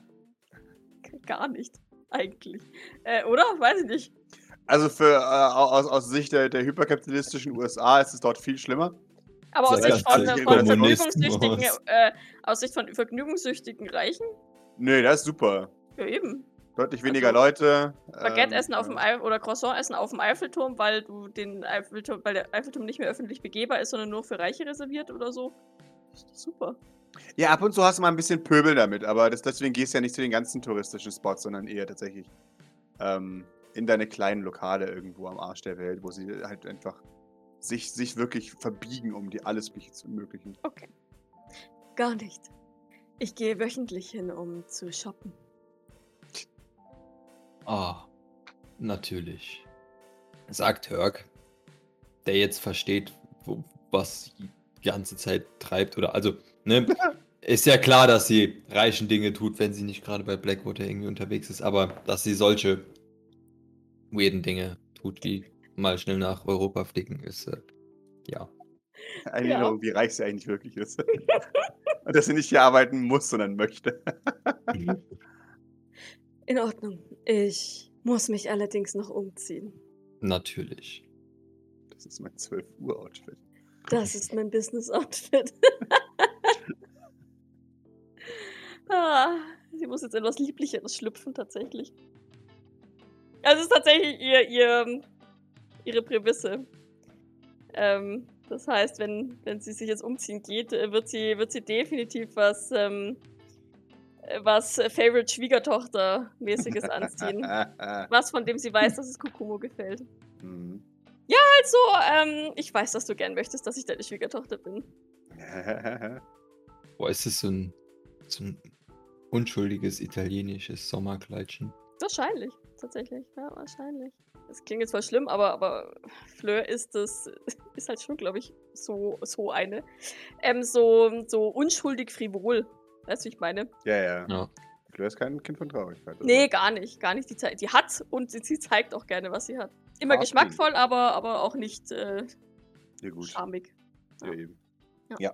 Gar nicht, eigentlich. Äh, oder? Weiß ich nicht. Also für äh, aus, aus Sicht der, der hyperkapitalistischen USA ist es dort viel schlimmer. Aber aus Sicht von, als von vergnügungssüchtigen, äh, aus Sicht von vergnügungssüchtigen Reichen? Nö, das ist super. Ja, eben. Deutlich weniger Also, Leute. Baguette ähm, essen auf dem äh, Eif oder Croissant essen auf dem Eiffelturm, weil du den Eiffelturm, weil der Eiffelturm nicht mehr öffentlich begehbar ist, sondern nur für Reiche reserviert oder so. Super. Ja, ab und zu hast du mal ein bisschen Pöbel damit, aber das, deswegen gehst du ja nicht zu den ganzen touristischen Spots, sondern eher tatsächlich ähm, in deine kleinen Lokale irgendwo am Arsch der Welt, wo sie halt einfach sich, sich wirklich verbiegen, um dir alles zu ermöglichen. Okay. Gar nicht. Ich gehe wöchentlich hin, um zu shoppen. Ah, natürlich. Sagt Herc, der jetzt versteht, wo, was die ganze Zeit treibt. Oder also, ne? Ist ja klar, dass sie reichen Dinge tut, wenn sie nicht gerade bei Blackwater irgendwie unterwegs ist, aber dass sie solche weirden Dinge tut, wie mal schnell nach Europa fliegen, ist äh, ja. Eine Ja. Erinnerung, wie reich sie eigentlich wirklich ist. Und dass sie nicht hier arbeiten muss, sondern möchte. In Ordnung. Ich muss mich allerdings noch umziehen. Natürlich. Das ist mein 12 Uhr Outfit. Das ist mein Business-Outfit. Ah, sie muss jetzt etwas Lieblicheres schlüpfen, tatsächlich. Also es ist tatsächlich ihr, ihr, ihre Prämisse. Ähm, das heißt, wenn, wenn sie sich jetzt umziehen geht, äh, wird sie, wird sie definitiv was, ähm, äh, was äh, Favorite Schwiegertochter-mäßiges anziehen. was, von dem sie weiß, dass es Kokomo gefällt. Mhm. Also, ähm, ich weiß, dass du gern möchtest, dass ich deine Schwiegertochter bin. Boah, ist das so ein, so ein unschuldiges italienisches Sommerkleidchen? Wahrscheinlich, tatsächlich. Ja, wahrscheinlich. Das klingt jetzt voll schlimm, aber, aber Fleur ist das, ist halt schon, glaube ich, so, so eine. Ähm, so, so unschuldig frivol. Weißt du, wie ich meine? ja, ja. Ja. Fleur ist kein Kind von Traurigkeit. also. Nee, gar nicht, gar nicht. Die, zei- die hat und sie, sie zeigt auch gerne, was sie hat. Immer okay. geschmackvoll, aber, aber auch nicht äh, Ja, gut. schamig. Ja, eben. Ja. Ja.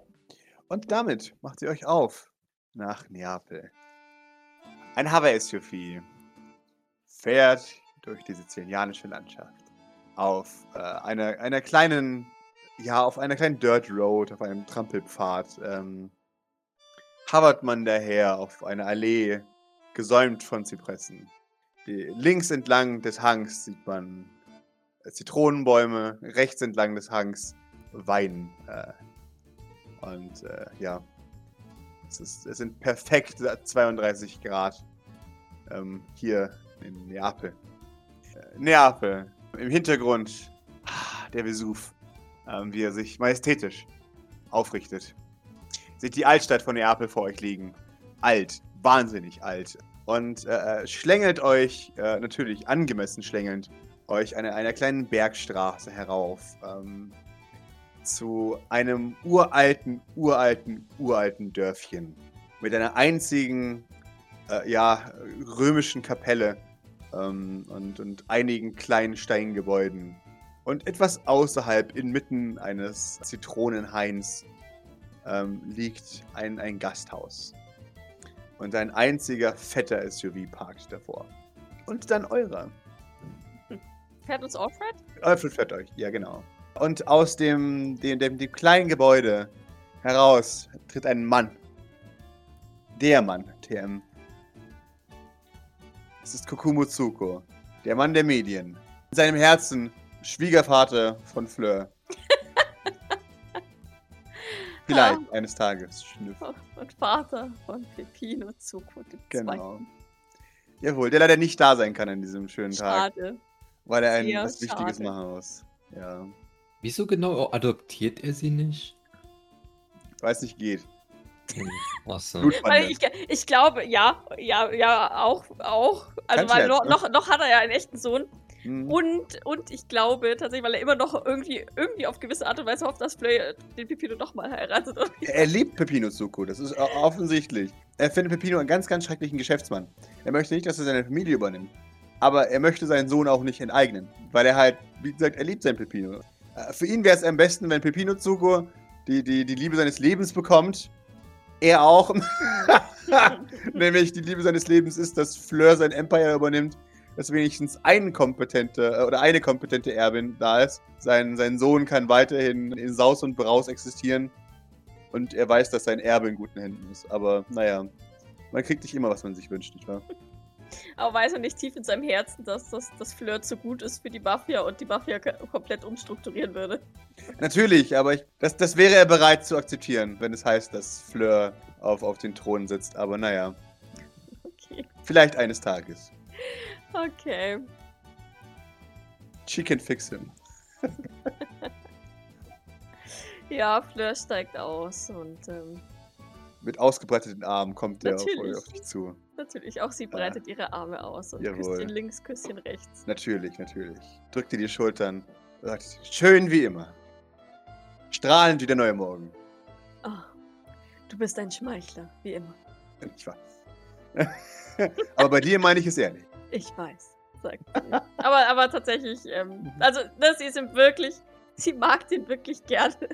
Und damit macht sie euch auf nach Neapel. Ein Hawaii-SUV fährt durch die sizilianische Landschaft auf äh, einer, einer kleinen, ja, auf einer kleinen Dirt Road, auf einem Trampelpfad. Ähm, hovert man daher auf einer Allee, gesäumt von Zypressen. Links entlang des Hangs sieht man äh, Zitronenbäume, rechts entlang des Hangs Wein. Äh, und äh, ja, es, ist, es sind perfekt 32 Grad ähm, hier in Neapel. Äh, Neapel. Im Hintergrund ah, der Vesuv, ähm, wie er sich majestätisch aufrichtet. Seht die Altstadt von Neapel vor euch liegen. Alt, wahnsinnig alt. Und äh, äh, schlängelt euch, äh, natürlich angemessen schlängelnd, euch eine, einer kleinen Bergstraße herauf. Ähm, zu einem uralten, uralten, uralten Dörfchen. Mit einer einzigen, äh, ja, römischen Kapelle ähm, und, und einigen kleinen Steingebäuden. Und etwas außerhalb, inmitten eines Zitronenhains, ähm, liegt ein, ein Gasthaus. Und ein einziger fetter SUV parkt davor. Und dann eurer. Fährt uns Alfred? Alfred fährt euch, ja genau. Und aus dem, dem, dem, dem kleinen Gebäude heraus tritt ein Mann. Der Mann, TM. Es ist Kokumo Tsuko, der Mann der Medien. In seinem Herzen Schwiegervater von Fleur. Vielleicht eines Tages. Schnüff. Und Vater von Pepino Zuko, Genau. Zweiten. Jawohl, der leider nicht da sein kann an diesem schönen Tag, Schade. weil er ein Sehr was Wichtiges schade. machen muss. Ja, Wieso genau adoptiert er sie nicht? weiß nicht, geht. Hm, Achso. Weil ich, ich glaube, ja, ja, ja, auch, auch. Also, weil noch, ne? noch, noch hat er ja einen echten Sohn. Hm. Und, und ich glaube tatsächlich, weil er immer noch irgendwie, irgendwie auf gewisse Art und Weise hofft, dass Fleur den Pepino doch mal heiratet. Und Er liebt Pepino Zuko, das ist offensichtlich. Er findet Pepino einen ganz, ganz schrecklichen Geschäftsmann. Er möchte nicht, dass er seine Familie übernimmt. Aber er möchte seinen Sohn auch nicht enteignen. Weil er halt, wie gesagt, er liebt seinen Pepino. Äh, Für ihn wäre es am besten, wenn Pepino Zuko die, die, die Liebe seines Lebens bekommt. Er auch. Nämlich die Liebe seines Lebens ist, dass Fleur sein Empire übernimmt. Dass wenigstens ein kompetente äh, oder eine kompetente Erbin da ist. Sein, sein Sohn kann weiterhin in Saus und Braus existieren. Und er weiß, dass sein Erbe in guten Händen ist. Aber naja, man kriegt nicht immer, was man sich wünscht, nicht wahr? aber weiß er nicht tief in seinem Herzen, dass das dass Fleur zu gut ist für die Mafia und die Mafia komplett umstrukturieren würde. Natürlich, aber ich, das, das wäre er bereit zu akzeptieren, wenn es heißt, dass Fleur auf, auf den Thron sitzt. Aber naja, Okay. vielleicht eines Tages. Okay. She can fix him. Ja, Fleur steigt aus und ähm, Mit ausgebreiteten Armen kommt er auf, auf dich zu. natürlich auch sie breitet ihre Arme aus und Jawohl. Küsschen links, Küsschen rechts. Natürlich, natürlich. Drückt dir die Schultern. Sagt, schön wie immer. Strahlend wie der neue Morgen. Oh, du bist ein Schmeichler, wie immer. Ich weiß. aber bei dir meine ich es ehrlich. Ich weiß. sagt sie. aber, aber tatsächlich, ähm, also ne, sie sind wirklich, sie mag den wirklich gerne.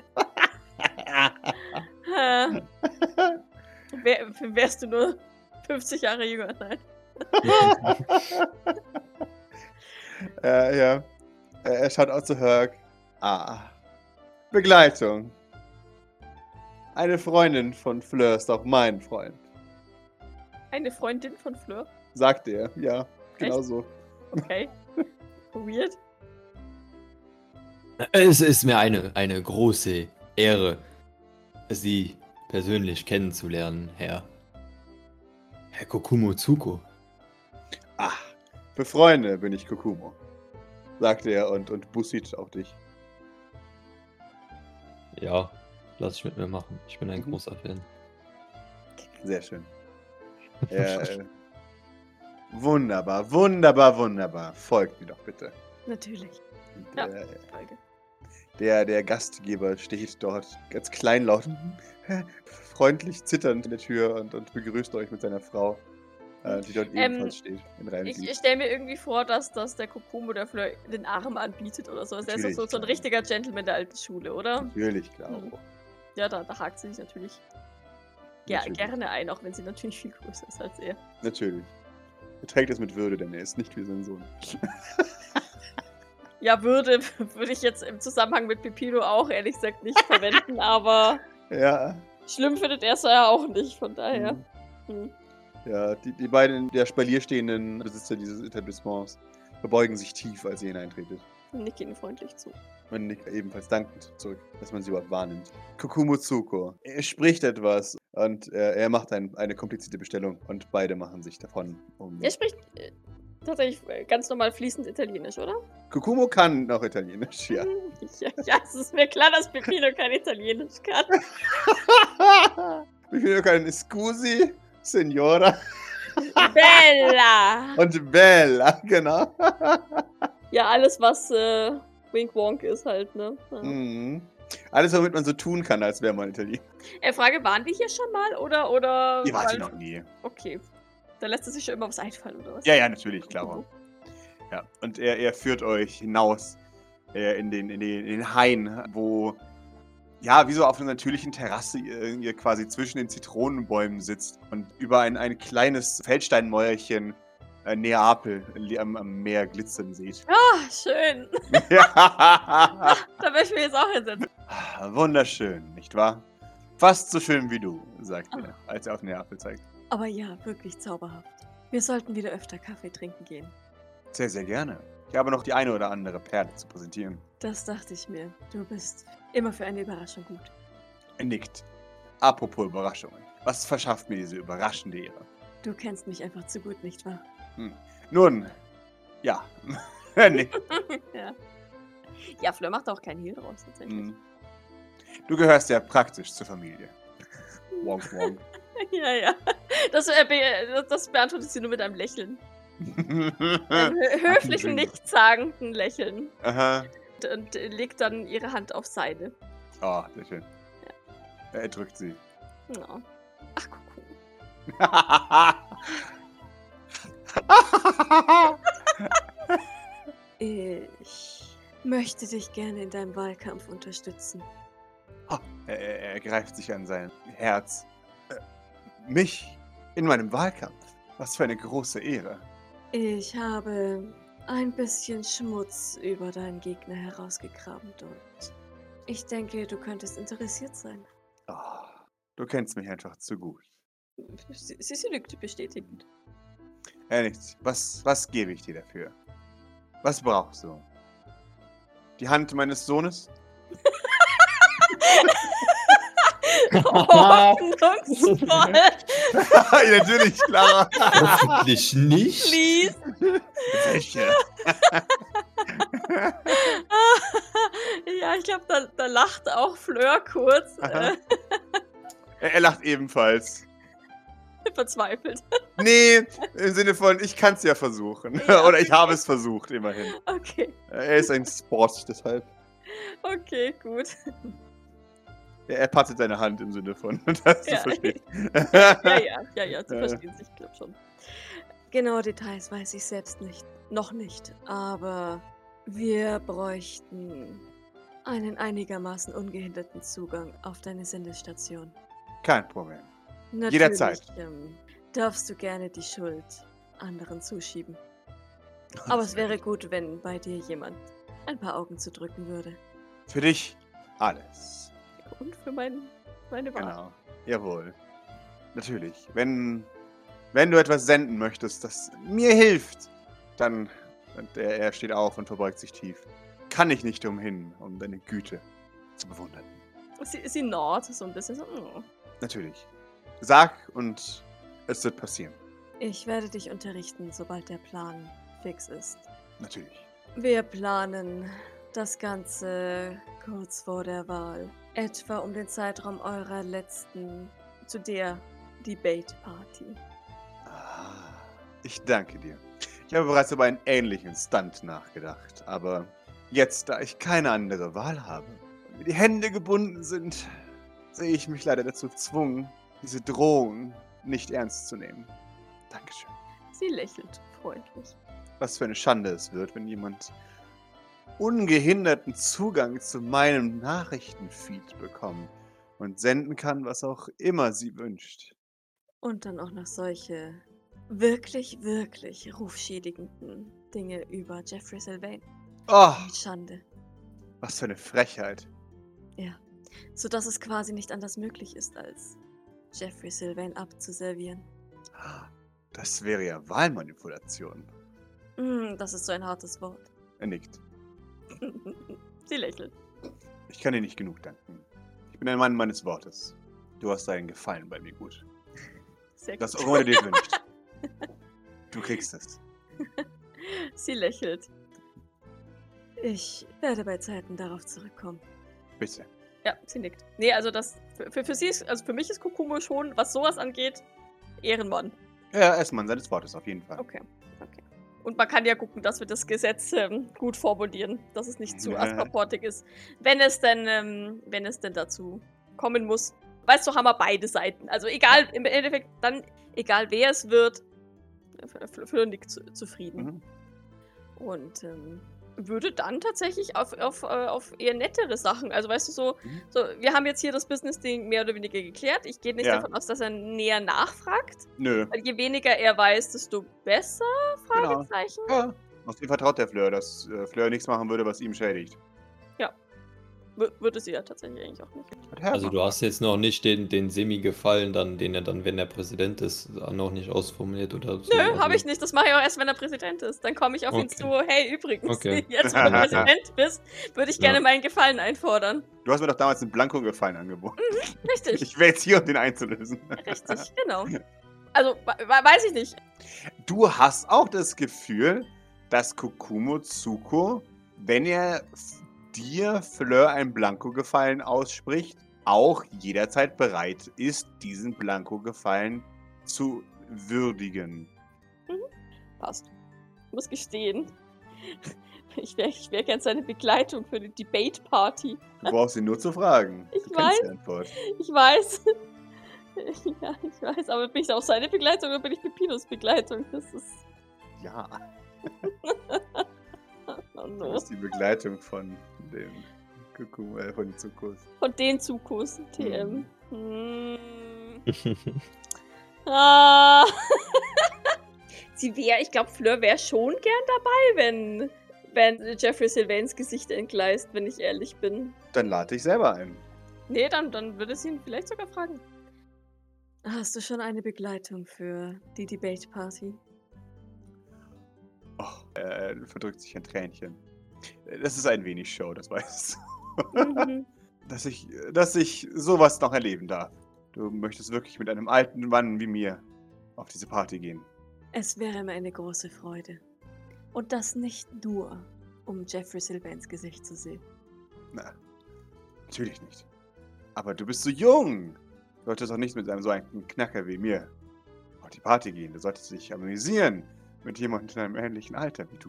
Äh, wär, wärst du nur 50 Jahre jünger? Nein. äh, ja. Er schaut auch zu Herc. Ah. Begleitung. Eine Freundin von Fleur ist auch mein Freund. Eine Freundin von Fleur. Sagt er. Ja, genau so. Okay. Weird. Es ist mir eine, eine große Ehre, Sie persönlich kennenzulernen, Herr. Herr Kokumo Tsuko. Ah, für Freunde bin ich Kokumo. Sagt er und, und bussit auch dich. Ja. lass ich mit mir machen. Ich bin ein Mhm. großer Fan. Sehr schön. Ja, äh, wunderbar, wunderbar, wunderbar. Folgt mir doch bitte. Natürlich. Und, Ja. Folge. der, der Gastgeber steht dort ganz kleinlaut, freundlich zitternd in der Tür und, und begrüßt euch mit seiner Frau, äh, die dort Ähm, ebenfalls steht. Ich, ich stelle mir irgendwie vor, dass, dass der Kokumo der Fleur den Arm anbietet oder so. Also er ist so, so ein richtiger Gentleman der alten Schule, oder? Natürlich, klar. Mhm. Ja, da, da hakt sie sich natürlich Natürlich. gerne ein, auch wenn sie natürlich viel größer ist als er. Natürlich. Er trägt es mit Würde, denn er ist nicht wie sein Sohn. Ja, würde, würde ich jetzt im Zusammenhang mit Pepino auch ehrlich gesagt nicht verwenden, aber Ja. schlimm findet er es ja auch nicht, von daher. Mhm. Hm. Ja, die, die beiden der Spalier stehenden Besitzer dieses Etablissements verbeugen sich tief, als ihr hineintretet. Nick ihnen freundlich zu. Man nickt ebenfalls dankend zurück, dass man sie überhaupt wahrnimmt. Kokumo Tsuko. Er spricht etwas und äh, er macht ein, eine komplizierte Bestellung und beide machen sich davon. Um Er spricht äh, tatsächlich äh, ganz normal fließend Italienisch, oder? Kokumo kann noch Italienisch, ja. Ja, ja, es ist mir klar, dass Pepino kein Italienisch kann. Viel können Scusi, Signora Bella! und Bella, genau. Ja, alles, was äh, Wink Wonk ist halt, ne? Ja. Mhm. Alles, womit man so tun kann, als wäre man Italiener. Äh, Frage, waren wir hier schon mal oder oder? Ihr wart hier noch nie. Okay. Da lässt es sich schon immer was einfallen, oder was? Ja, ja, natürlich, klar. Ja, und er, er führt euch hinaus äh, in, den, in, den, in den Hain, wo, ja, wie so auf einer natürlichen Terrasse ihr, ihr quasi zwischen den Zitronenbäumen sitzt und über ein, ein kleines Feldsteinmäuerchen äh, Neapel am, am Meer glitzern seht. Ah, schön. ja. Da möchte ich mich jetzt auch hinsetzen. Wunderschön, nicht wahr? Fast so schön wie du, sagt er, als er auf Neapel zeigt. Aber ja, wirklich zauberhaft. Wir sollten wieder öfter Kaffee trinken gehen. Sehr, sehr gerne. Ich habe noch die eine oder andere Perle zu präsentieren. Das dachte ich mir. Du bist immer für eine Überraschung gut. Er nickt. Apropos Überraschungen. Was verschafft mir diese überraschende Ehre? Du kennst mich einfach zu gut, nicht wahr? Nun, ja. nee. ja. Ja, Fleur macht auch keinen Heal draus, tatsächlich. hm. Du gehörst ja praktisch zur Familie. Wonk, wonk. Ja, ja. Das, äh, be das- beantwortet sie nur mit einem Lächeln. Einem hö höflichen, nichtssagenden Lächeln. Aha. Und, und äh, legt dann ihre Hand auf seine. Oh, sehr schön. Er drückt sie. Ja. Ach, guck. Ich möchte dich gerne in deinem Wahlkampf unterstützen. er, er, er greift sich an sein Herz. Äh, Mich in meinem Wahlkampf. Was für eine große Ehre. Ich habe ein bisschen Schmutz über deinen Gegner herausgekramt und ich denke, du könntest interessiert sein. Oh, du kennst mich einfach zu gut. Sie, sie, sie lügt bestätigend. Ja, nichts. Was, was gebe ich dir dafür? Was brauchst du? Die Hand meines Sohnes? Hoffnungsvoll. ja, natürlich, Clara. Hoffentlich nicht. Please. Welche? ja, ich glaube, da, da lacht auch Fleur kurz. Er, er lacht ebenfalls. verzweifelt. Nee, im Sinne von, ich kann es ja versuchen. Ja. Oder ich habe es versucht, immerhin. Okay, Er ist ein Sport, deshalb. okay, gut. Er, pattet deine Hand im Sinne von, dass Ja. du verstehst. Ja, ja, ja, ja, sie Äh. verstehen sich, ich glaube schon. Genaue Details weiß ich selbst nicht. Noch nicht. Aber wir bräuchten einen einigermaßen ungehinderten Zugang auf deine Sendestation. Kein Problem. Natürlich, Jederzeit. Ähm, darfst du gerne die Schuld anderen zuschieben. Aber es wäre gut, wenn bei dir jemand ein paar Augen zu drücken würde. Für dich alles. Und für mein, meine Wahl. Genau. Jawohl. Natürlich. Wenn, wenn du etwas senden möchtest, das mir hilft, dann. Und er, er steht auf und verbeugt sich tief. Kann ich nicht umhin, um deine Güte zu bewundern. Sie, sie nord so ein bisschen so. oh. Natürlich. Sag und es wird passieren. Ich werde dich unterrichten, sobald der Plan fix ist. Natürlich. Wir planen, das Ganze kurz vor der Wahl. Etwa um den Zeitraum eurer letzten, zu der Debate Party. Ah, ich danke dir. Ich habe bereits über einen ähnlichen Stunt nachgedacht, aber jetzt, da ich keine andere Wahl habe und mir die Hände gebunden sind, sehe ich mich leider dazu gezwungen, diese Drohung nicht ernst zu nehmen. Dankeschön. Sie lächelt freundlich. Was für eine Schande es wird, wenn jemand ungehinderten Zugang zu meinem Nachrichtenfeed bekommt und senden kann, was auch immer sie wünscht. Und dann auch noch solche wirklich, wirklich rufschädigenden Dinge über Jeffrey Sylvain. Oh, Schande. was für eine Frechheit. Ja. Sodass es quasi nicht anders möglich ist, als Jeffrey Sylvain abzuservieren. Das wäre ja Wahlmanipulation. Mm, das ist so ein hartes Wort. Er nickt. Sie lächelt. Ich kann dir nicht genug danken. Ich bin ein Mann meines Wortes. Du hast deinen Gefallen bei mir gut. Sehr gut. Was auch immer du dir wünschst. Du kriegst es. Sie lächelt. Ich werde bei Zeiten darauf zurückkommen. Bitte. Ja, sie nickt. Nee, also das für, für, für sie ist, also für mich ist Kokumo schon, was sowas angeht, Ehrenmann. Ja, er ist Mann seines Wortes, auf jeden Fall. Okay, okay. Und man kann ja gucken, dass wir das Gesetz ähm, gut formulieren, dass es nicht zu asperportig ist. Wenn es denn, ähm, wenn es denn dazu kommen muss. Weißt du, haben wir beide Seiten. Also egal, im Endeffekt dann, egal wer es wird, Fl- Fleur nickt zu, zufrieden. Mhm. Und ähm, würde dann tatsächlich auf, auf, äh, auf eher nettere Sachen, also weißt du, so, Mhm. so wir haben jetzt hier das Business-Ding mehr oder weniger geklärt. Ich gehe nicht Ja. davon aus, dass er näher nachfragt. Nö. Weil je weniger er weiß, desto besser, Genau. Fragezeichen. Ja. Aus dem vertraut der Fleur, dass äh, Fleur nichts machen würde, was ihm schädigt. W würde sie ja tatsächlich eigentlich auch nicht. Also du hast jetzt noch nicht den, den Semi-Gefallen, dann, den er dann, wenn er Präsident ist, noch nicht ausformuliert oder so. Nö, also, habe ich nicht. Das mache ich auch erst, wenn er Präsident ist. Dann komme ich auf ihn Okay. zu. Hey, übrigens, Okay. jetzt, wo du Präsident bist, würde ich gerne Ja. meinen Gefallen einfordern. Du hast mir doch damals einen Blanko-Gefallen angeboten. Richtig, Ich wäre jetzt hier, um den einzulösen. richtig, genau. Also, we- we- weiß ich nicht. Du hast auch das Gefühl, dass Kokumo Tsuko, wenn er dir Fleur einen Blanko-Gefallen ausspricht, auch jederzeit bereit ist, diesen Blanko-Gefallen zu würdigen. Passt. Ich muss gestehen. Ich wäre ich wär gern seine Begleitung für die Debate-Party. Du brauchst ihn nur zu fragen. Ich du weiß. Ich weiß. Ja, ich weiß. Aber bin ich auch seine Begleitung oder bin ich Pepinos Begleitung? Das ist. Ja, Oh du bist die Begleitung von dem Kokumo, äh, von den Tsukos. Von den Zukus. TM. Mhm. Hm. Ah. Sie wäre, ich glaube, Fleur wäre schon gern dabei, wenn, wenn Jeffrey Sylvains Gesicht entgleist, wenn ich ehrlich bin. Dann lade ich selber ein. Nee, dann, dann würde sie ihn vielleicht sogar fragen. Hast du schon eine Begleitung für die Debate Party? Oh, er verdrückt sich ein Tränchen. Das ist ein wenig Show, das weißt du. Mhm. dass ich, dass ich sowas noch erleben darf. Du möchtest wirklich mit einem alten Mann wie mir auf diese Party gehen. Es wäre mir eine große Freude. Und das nicht nur, um Jeffrey Sylvains Gesicht zu sehen. Na, natürlich nicht. Aber du bist so jung. Du solltest auch nicht mit einem so einen Knacker wie mir auf die Party gehen. Du solltest dich amüsieren mit jemandem in einem ähnlichen Alter wie du.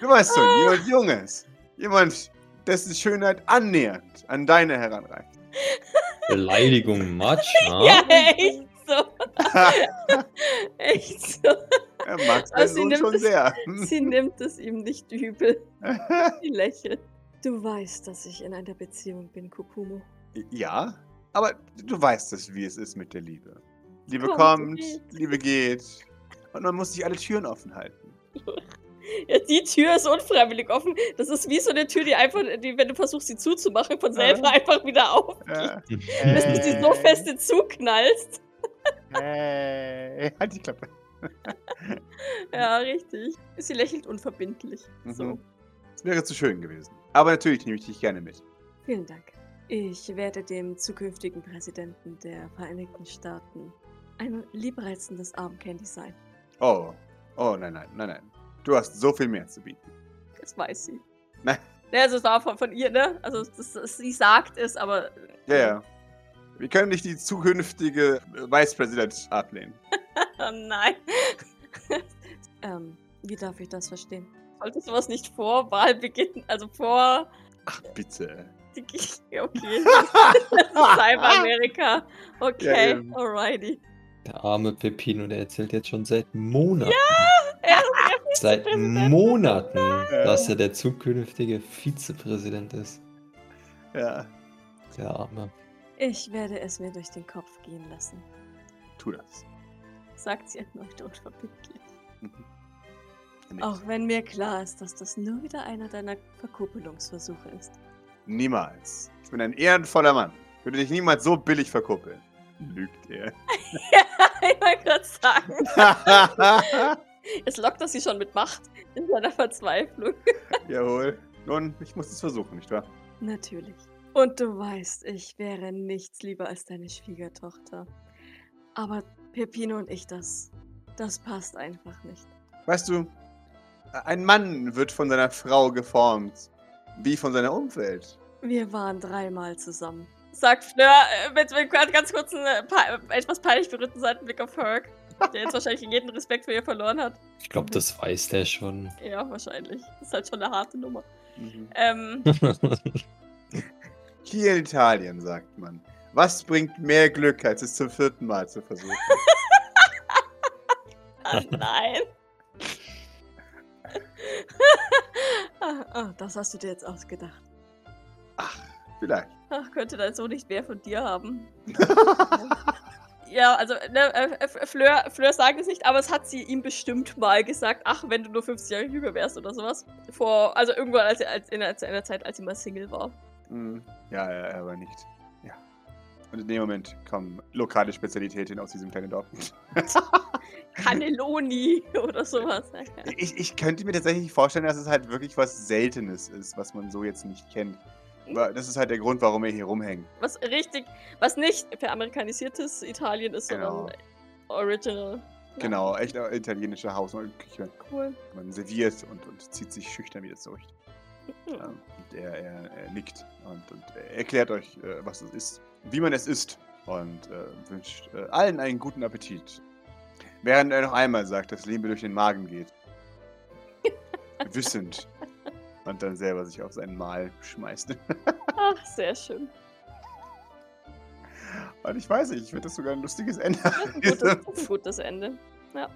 Du weißt schon, jemand Junges. Jemand, dessen Schönheit annähernd an deine heranreicht. Beleidigung Matsch, Ja, echt so. echt so. Er mag seinen sie Sohn nimmt schon es- sehr. Sie nimmt es ihm nicht übel. Sie lächelt. Du weißt, dass ich in einer Beziehung bin, Kokumo. Ja, aber du weißt es, wie es ist mit der Liebe. Liebe Kommt kommt. Liebe geht. Und man muss sich alle Türen offen halten. Ja, die Tür ist unfreiwillig offen. Das ist wie so eine Tür, die einfach, die, wenn du versuchst, sie zuzumachen, von selber Ja. einfach wieder auf. Ja. Bis du sie so fest zuknallst. Hey, halt die Klappe. Ja, richtig. Sie lächelt unverbindlich. So. Mhm. Es wäre zu schön gewesen. Aber natürlich nehme ich dich gerne mit. Vielen Dank. Ich werde dem zukünftigen Präsidenten der Vereinigten Staaten ein liebreizendes Armcandy sein. Oh, oh, nein, nein, nein, nein. Du hast so viel mehr zu bieten. Das weiß sie. Nein. Ne, also es war von, von ihr, ne? Also das, das, sie sagt es, aber. Ja, ja. Wir können nicht die zukünftige Vicepräsident ablehnen. Oh nein. Ähm, wie darf ich das verstehen? Sollte sowas nicht vor Wahlbeginn, also vor. Ach, bitte. Okay. Das ist Cyber-Amerika. Okay, Ja, alrighty. Der arme Pepino, der erzählt jetzt schon seit Monaten. Er, er seit. Monaten, Ja. dass er der zukünftige Vizepräsident ist. Ja, Der arme. Ich werde es mir durch den Kopf gehen lassen. tu das. sagt sie erneut unverbindlich. Nicht. Auch wenn mir klar ist, dass das nur wieder einer deiner Verkuppelungsversuche ist. Niemals. Ich bin ein ehrenvoller Mann. Ich würde dich niemals so billig verkuppeln. Lügt er. ich wollte gerade sagen. Es lockt das sie schon mit Macht in seiner Verzweiflung. Jawohl. Nun, ich muss es versuchen, nicht wahr? Natürlich. Und du weißt, ich wäre nichts lieber als deine Schwiegertochter. Aber Pepino und ich, das. Das passt einfach nicht. Weißt du, ein Mann wird von seiner Frau geformt, wie von seiner Umwelt. Wir waren dreimal zusammen. Sagt Fleur äh, mit, mit ganz kurzen, äh, etwas peinlich berührten Seitenblick auf Herc, der jetzt wahrscheinlich jeden Respekt für ihr verloren hat. Ich glaube, das weiß der schon. Ja, wahrscheinlich. Das ist halt schon eine harte Nummer. Mhm. Ähm, Hier in Italien, sagt man. Was bringt mehr Glück, als es zum vierten Mal zu versuchen? ah, nein. Ah, ah, das hast du dir jetzt ausgedacht. Vielleicht. Ach, könnte dein Sohn nicht mehr von dir haben. Ja, also, ne, äh, äh, Fleur, Fleur sagt es nicht, aber es hat sie ihm bestimmt mal gesagt. Ach, wenn du nur 50 Jahre jünger wärst oder sowas. Vor, also irgendwann als, als in, der, in der Zeit, als sie mal Single war. Hm, Ja, ja, aber nicht. Und in dem Moment kommen lokale Spezialitäten aus diesem kleinen Dorf. Cannelloni oder sowas. Ich, ich könnte mir tatsächlich vorstellen, dass es halt wirklich was Seltenes ist, was man so jetzt nicht kennt. Aber das ist halt der Grund, warum er hier rumhängt. Was richtig, was nicht veramerikanisiertes Italien ist, Genau. sondern original. Ja, Genau, echt italienische Haus- und Küche. Cool. Man serviert und, und zieht sich schüchtern wieder zurück. Hm. Ja, und er, er, er nickt und, und er erklärt euch, äh, was es ist, wie man es isst und äh, wünscht äh, allen einen guten Appetit. Während er noch einmal sagt, dass Liebe durch den Magen geht. Wissend. Und dann selber sich auf seinen Mahl schmeißt. Ach, sehr schön. Und ich weiß nicht, ich finde das sogar ein lustiges Ende. Das ist ein gutes, das ist ein gutes Ende. Ja.